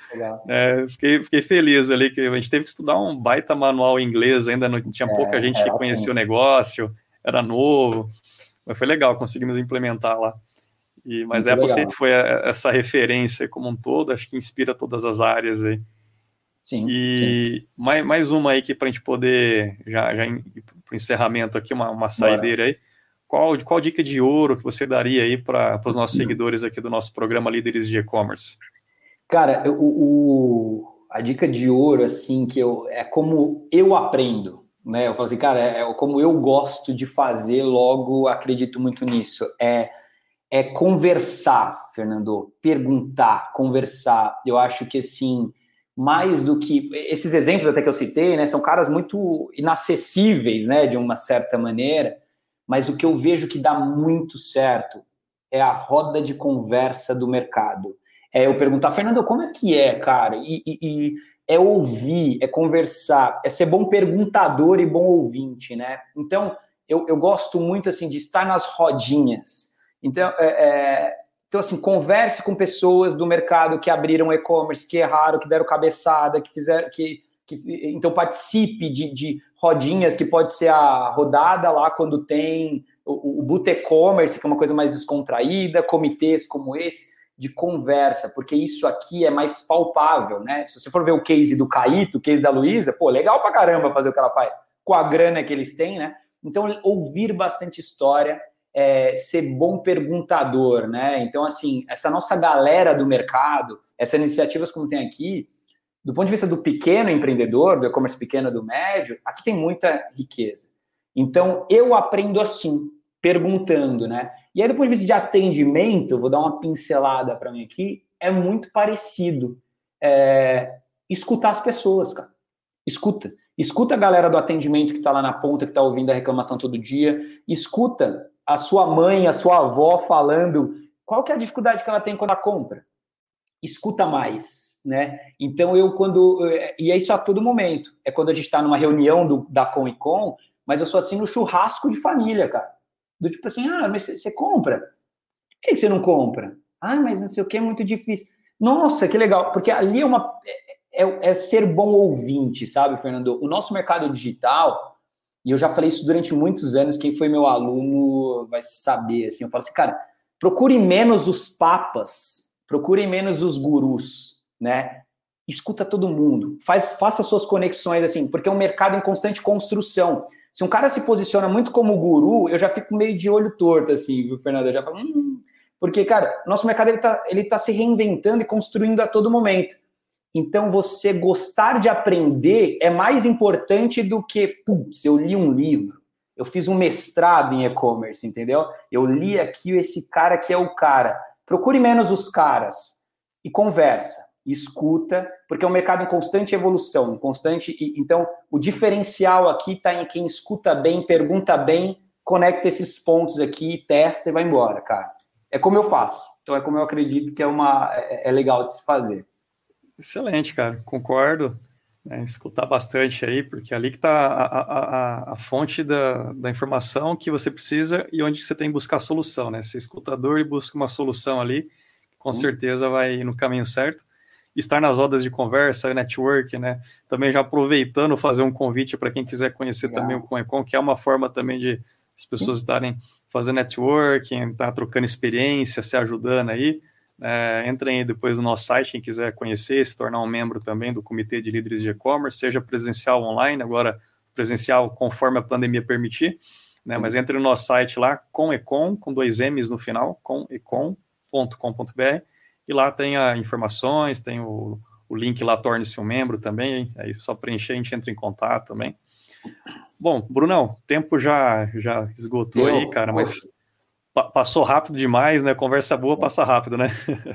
É, fiquei, fiquei feliz ali que a gente teve que estudar um baita manual em inglês, ainda não tinha é, pouca gente que conhecia o negócio, era novo, mas foi legal, conseguimos implementar lá. E, mas Muito a Apple legal. sempre foi a, essa referência como um todo, acho que inspira todas as áreas aí. Sim. E sim. Mais, mais uma aí que para a gente poder, já, já para o encerramento aqui, uma, uma saideira Bora. aí. Qual, qual dica de ouro que você daria aí para os nossos seguidores aqui do nosso programa Líderes de E-Commerce? Cara, o, o, a dica de ouro, assim, que eu, é como eu aprendo, né? Eu falo assim, cara, é, é como eu gosto de fazer, logo acredito muito nisso. É é conversar, Fernando, perguntar, conversar. Eu acho que assim, mais do que esses exemplos até que eu citei, né, são caras muito inacessíveis, né, de uma certa maneira, mas o que eu vejo que dá muito certo é a roda de conversa do mercado. É eu perguntar, Fernando, como é que é, cara? E, e, e é ouvir, é conversar, é ser bom perguntador e bom ouvinte, né? Então, eu, eu gosto muito, assim, de estar nas rodinhas. Então, é, é, então, assim, converse com pessoas do mercado que abriram e-commerce, que erraram, que deram cabeçada, que fizeram, que, que então participe de, de rodinhas, que pode ser a rodada lá quando tem o, o boot e-commerce, que é uma coisa mais descontraída, comitês como esse de conversa, porque isso aqui é mais palpável, né? Se você for ver o case do Caíto, o case da Luísa, pô, legal pra caramba fazer o que ela faz, com a grana que eles têm, né? Então, ouvir bastante história, é, ser bom perguntador, né? Então, assim, essa nossa galera do mercado, essas iniciativas como tem aqui, do ponto de vista do pequeno empreendedor, do e-commerce pequeno, do médio, aqui tem muita riqueza. Então, eu aprendo assim, perguntando, né? E aí, do ponto de vista de atendimento, vou dar uma pincelada para mim aqui, é muito parecido. É, escutar as pessoas, cara. Escuta. Escuta a galera do atendimento que está lá na ponta, que está ouvindo a reclamação todo dia. Escuta a sua mãe, a sua avó falando qual que é a dificuldade que ela tem quando ela compra. Escuta mais, né? Então eu quando e é isso a todo momento. É quando a gente está numa reunião do, da Com e Com, mas eu sou assim no churrasco de família, cara. Do tipo assim, ah, mas você compra? Por que você não compra? Ah, mas não sei o que, é muito difícil. Nossa, que legal, porque ali é uma. É, é, é ser bom ouvinte, sabe, Fernando? O nosso mercado digital, e eu já falei isso durante muitos anos, quem foi meu aluno vai saber, assim, eu falo assim, cara, procure menos os papas, procure menos os gurus, né? Escuta todo mundo, faz, faça suas conexões, assim, porque é um mercado em constante construção. Se um cara se posiciona muito como guru, eu já fico meio de olho torto, assim, viu, Fernando? Eu já falo, hum, porque, cara, nosso mercado ele tá, ele tá se reinventando e construindo a todo momento. Então, você gostar de aprender é mais importante do que, putz, eu li um livro, eu fiz um mestrado em e-commerce, entendeu? Eu li aqui esse cara que é o cara. Procure menos os caras e conversa escuta, porque é um mercado em constante evolução, em constante. Então, o diferencial aqui está em quem escuta bem, pergunta bem, conecta esses pontos aqui, testa e vai embora, cara. É como eu faço. Então, é como eu acredito que é, uma, é, é legal de se fazer. Excelente, cara. Concordo. É, escutar bastante aí, porque é ali que está a, a, a, fonte da, da informação que você precisa e onde você tem que buscar a solução, né? Ser escutador e busca uma solução ali, com hum. certeza vai no caminho certo estar nas rodas de conversa, network, né? Também já aproveitando fazer um convite para quem quiser conhecer Legal. também o ConEcon, que é uma forma também de as pessoas Sim. estarem fazendo networking, tá trocando experiência, se ajudando aí. É, entrem aí depois no nosso site, quem quiser conhecer, se tornar um membro também do Comitê de Líderes de E-Commerce, seja presencial online, agora presencial conforme a pandemia permitir, né? Mas entre no nosso site lá, comecon, com dois M's no final, comecon.com.br, e lá tem a informações, tem o, o link lá, torne-se um membro também, aí só preencher, a gente entra em contato também. Bom, Brunão, tempo já, já esgotou Eu, aí, cara, mas passou rápido demais, né? Conversa boa passa rápido, né?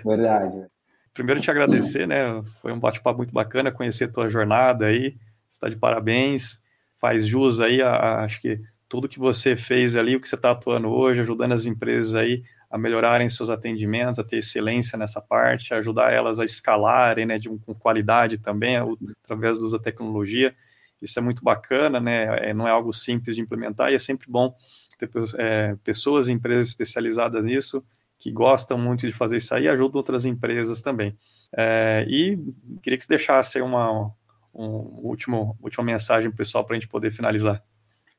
Verdade. Primeiro te agradecer, né? Foi um bate-papo muito bacana conhecer a tua jornada aí. Está de parabéns. Faz jus aí a, a, acho que tudo que você fez ali, o que você está atuando hoje, ajudando as empresas aí a melhorarem seus atendimentos, a ter excelência nessa parte, ajudar elas a escalarem, né, de, com qualidade também, através do uso da tecnologia. Isso é muito bacana, né, é, não é algo simples de implementar e é sempre bom ter é, pessoas, empresas especializadas nisso, que gostam muito de fazer isso aí ajudam outras empresas também. É, e queria que você deixasse uma um último, última mensagem pessoal para a gente poder finalizar.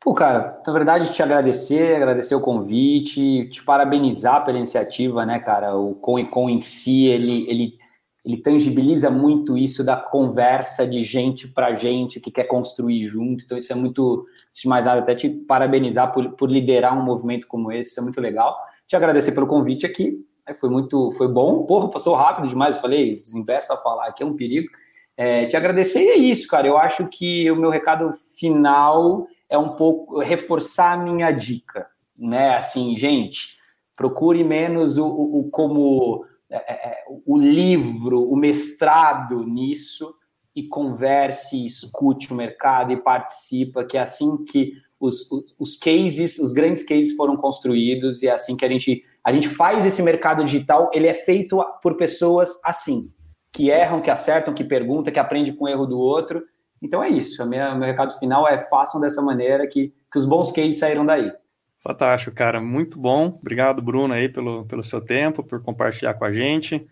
Pô, cara, na verdade, te agradecer, agradecer o convite, te parabenizar pela iniciativa, né, cara? O Com e Com em si, ele, ele, ele tangibiliza muito isso da conversa de gente para gente que quer construir junto. Então, isso é muito, de mais nada, até te parabenizar por, por liderar um movimento como esse, isso é muito legal. Te agradecer pelo convite aqui, né, foi muito, foi bom. Porra, passou rápido demais, eu falei, desempeça a falar aqui, é um perigo. É, te agradecer e é isso, cara. Eu acho que o meu recado final é um pouco reforçar a minha dica, né? Assim, gente, procure menos o, o, o como é, é, é, o livro, o mestrado nisso e converse, escute o mercado e participa, que é assim que os, os, cases, os grandes cases foram construídos e é assim que a gente a gente faz esse mercado digital, ele é feito por pessoas assim, que erram, que acertam, que perguntam, que aprendem com o erro do outro. Então é isso. O meu recado final é façam dessa maneira que, que os bons cases saíram daí. Fantástico, cara. Muito bom. Obrigado, Bruno, aí, pelo, pelo seu tempo, por compartilhar com a gente.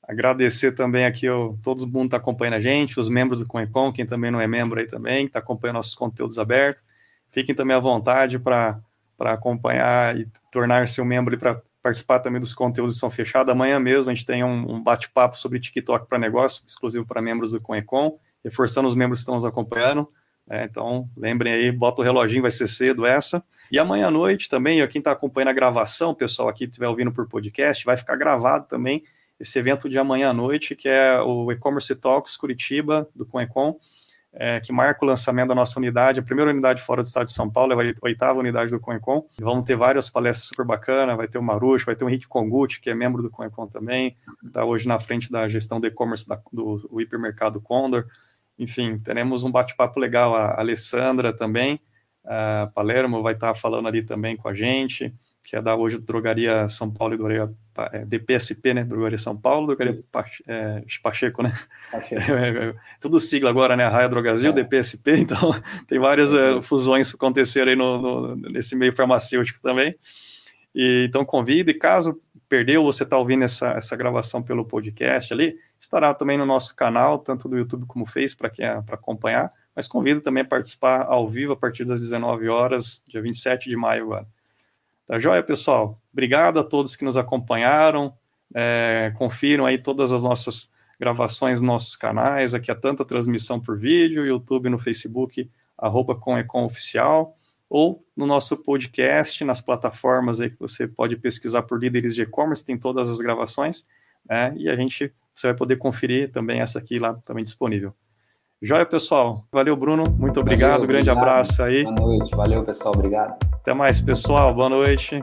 Agradecer também aqui o, todo mundo que está acompanhando a gente, os membros do ConEcon, quem também não é membro aí também, que está acompanhando nossos conteúdos abertos. Fiquem também à vontade para acompanhar e tornar-se um membro e para participar também dos conteúdos que são fechados. Amanhã mesmo a gente tem um, um bate-papo sobre TikTok para negócio, exclusivo para membros do ConEcon, reforçando os membros que estão nos acompanhando. É, então, lembrem aí, bota o reloginho, vai ser cedo essa. E amanhã à noite também, quem está acompanhando a gravação, pessoal aqui estiver ouvindo por podcast, vai ficar gravado também esse evento de amanhã à noite, que é o E-Commerce Talks Curitiba, do Conecon, é, que marca o lançamento da nossa unidade, a primeira unidade fora do estado de São Paulo, é a oitava unidade do Conecon. Vamos ter várias palestras super bacanas, vai ter o Marucho, vai ter o Henrique Conguti, que é membro do Conecon também, está hoje na frente da gestão do e-commerce do, do hipermercado Condor. Enfim, teremos um bate-papo legal. A Alessandra também, a Palermo vai estar falando ali também com a gente, que é da hoje Drogaria São Paulo e Drogaria é, DPSP, né? Drogaria São Paulo, Drogaria é, Pacheco, né? Pacheco. É, é, tudo sigla agora, né? Raia Drogazil, é. DPSP, então tem várias é, fusões que aconteceram aí no, no, nesse meio farmacêutico também. E, então convido, e caso perdeu, você está ouvindo essa, essa gravação pelo podcast ali, estará também no nosso canal, tanto do YouTube como Face, para quem é para acompanhar, mas convido também a participar ao vivo a partir das 19 horas, dia 27 de maio agora. Tá joia, pessoal? Obrigado a todos que nos acompanharam, é, confiram aí todas as nossas gravações nos nossos canais, aqui há tanta transmissão por vídeo, YouTube no Facebook, arroba com Oficial, ou no nosso podcast, nas plataformas aí que você pode pesquisar por líderes de e-commerce, tem todas as gravações, né? E a gente, você vai poder conferir também essa aqui lá também disponível. Joia, pessoal. Valeu, Bruno. Muito obrigado. Valeu, Grande obrigado. abraço aí. Boa noite. Valeu, pessoal. Obrigado. Até mais, pessoal. Boa noite.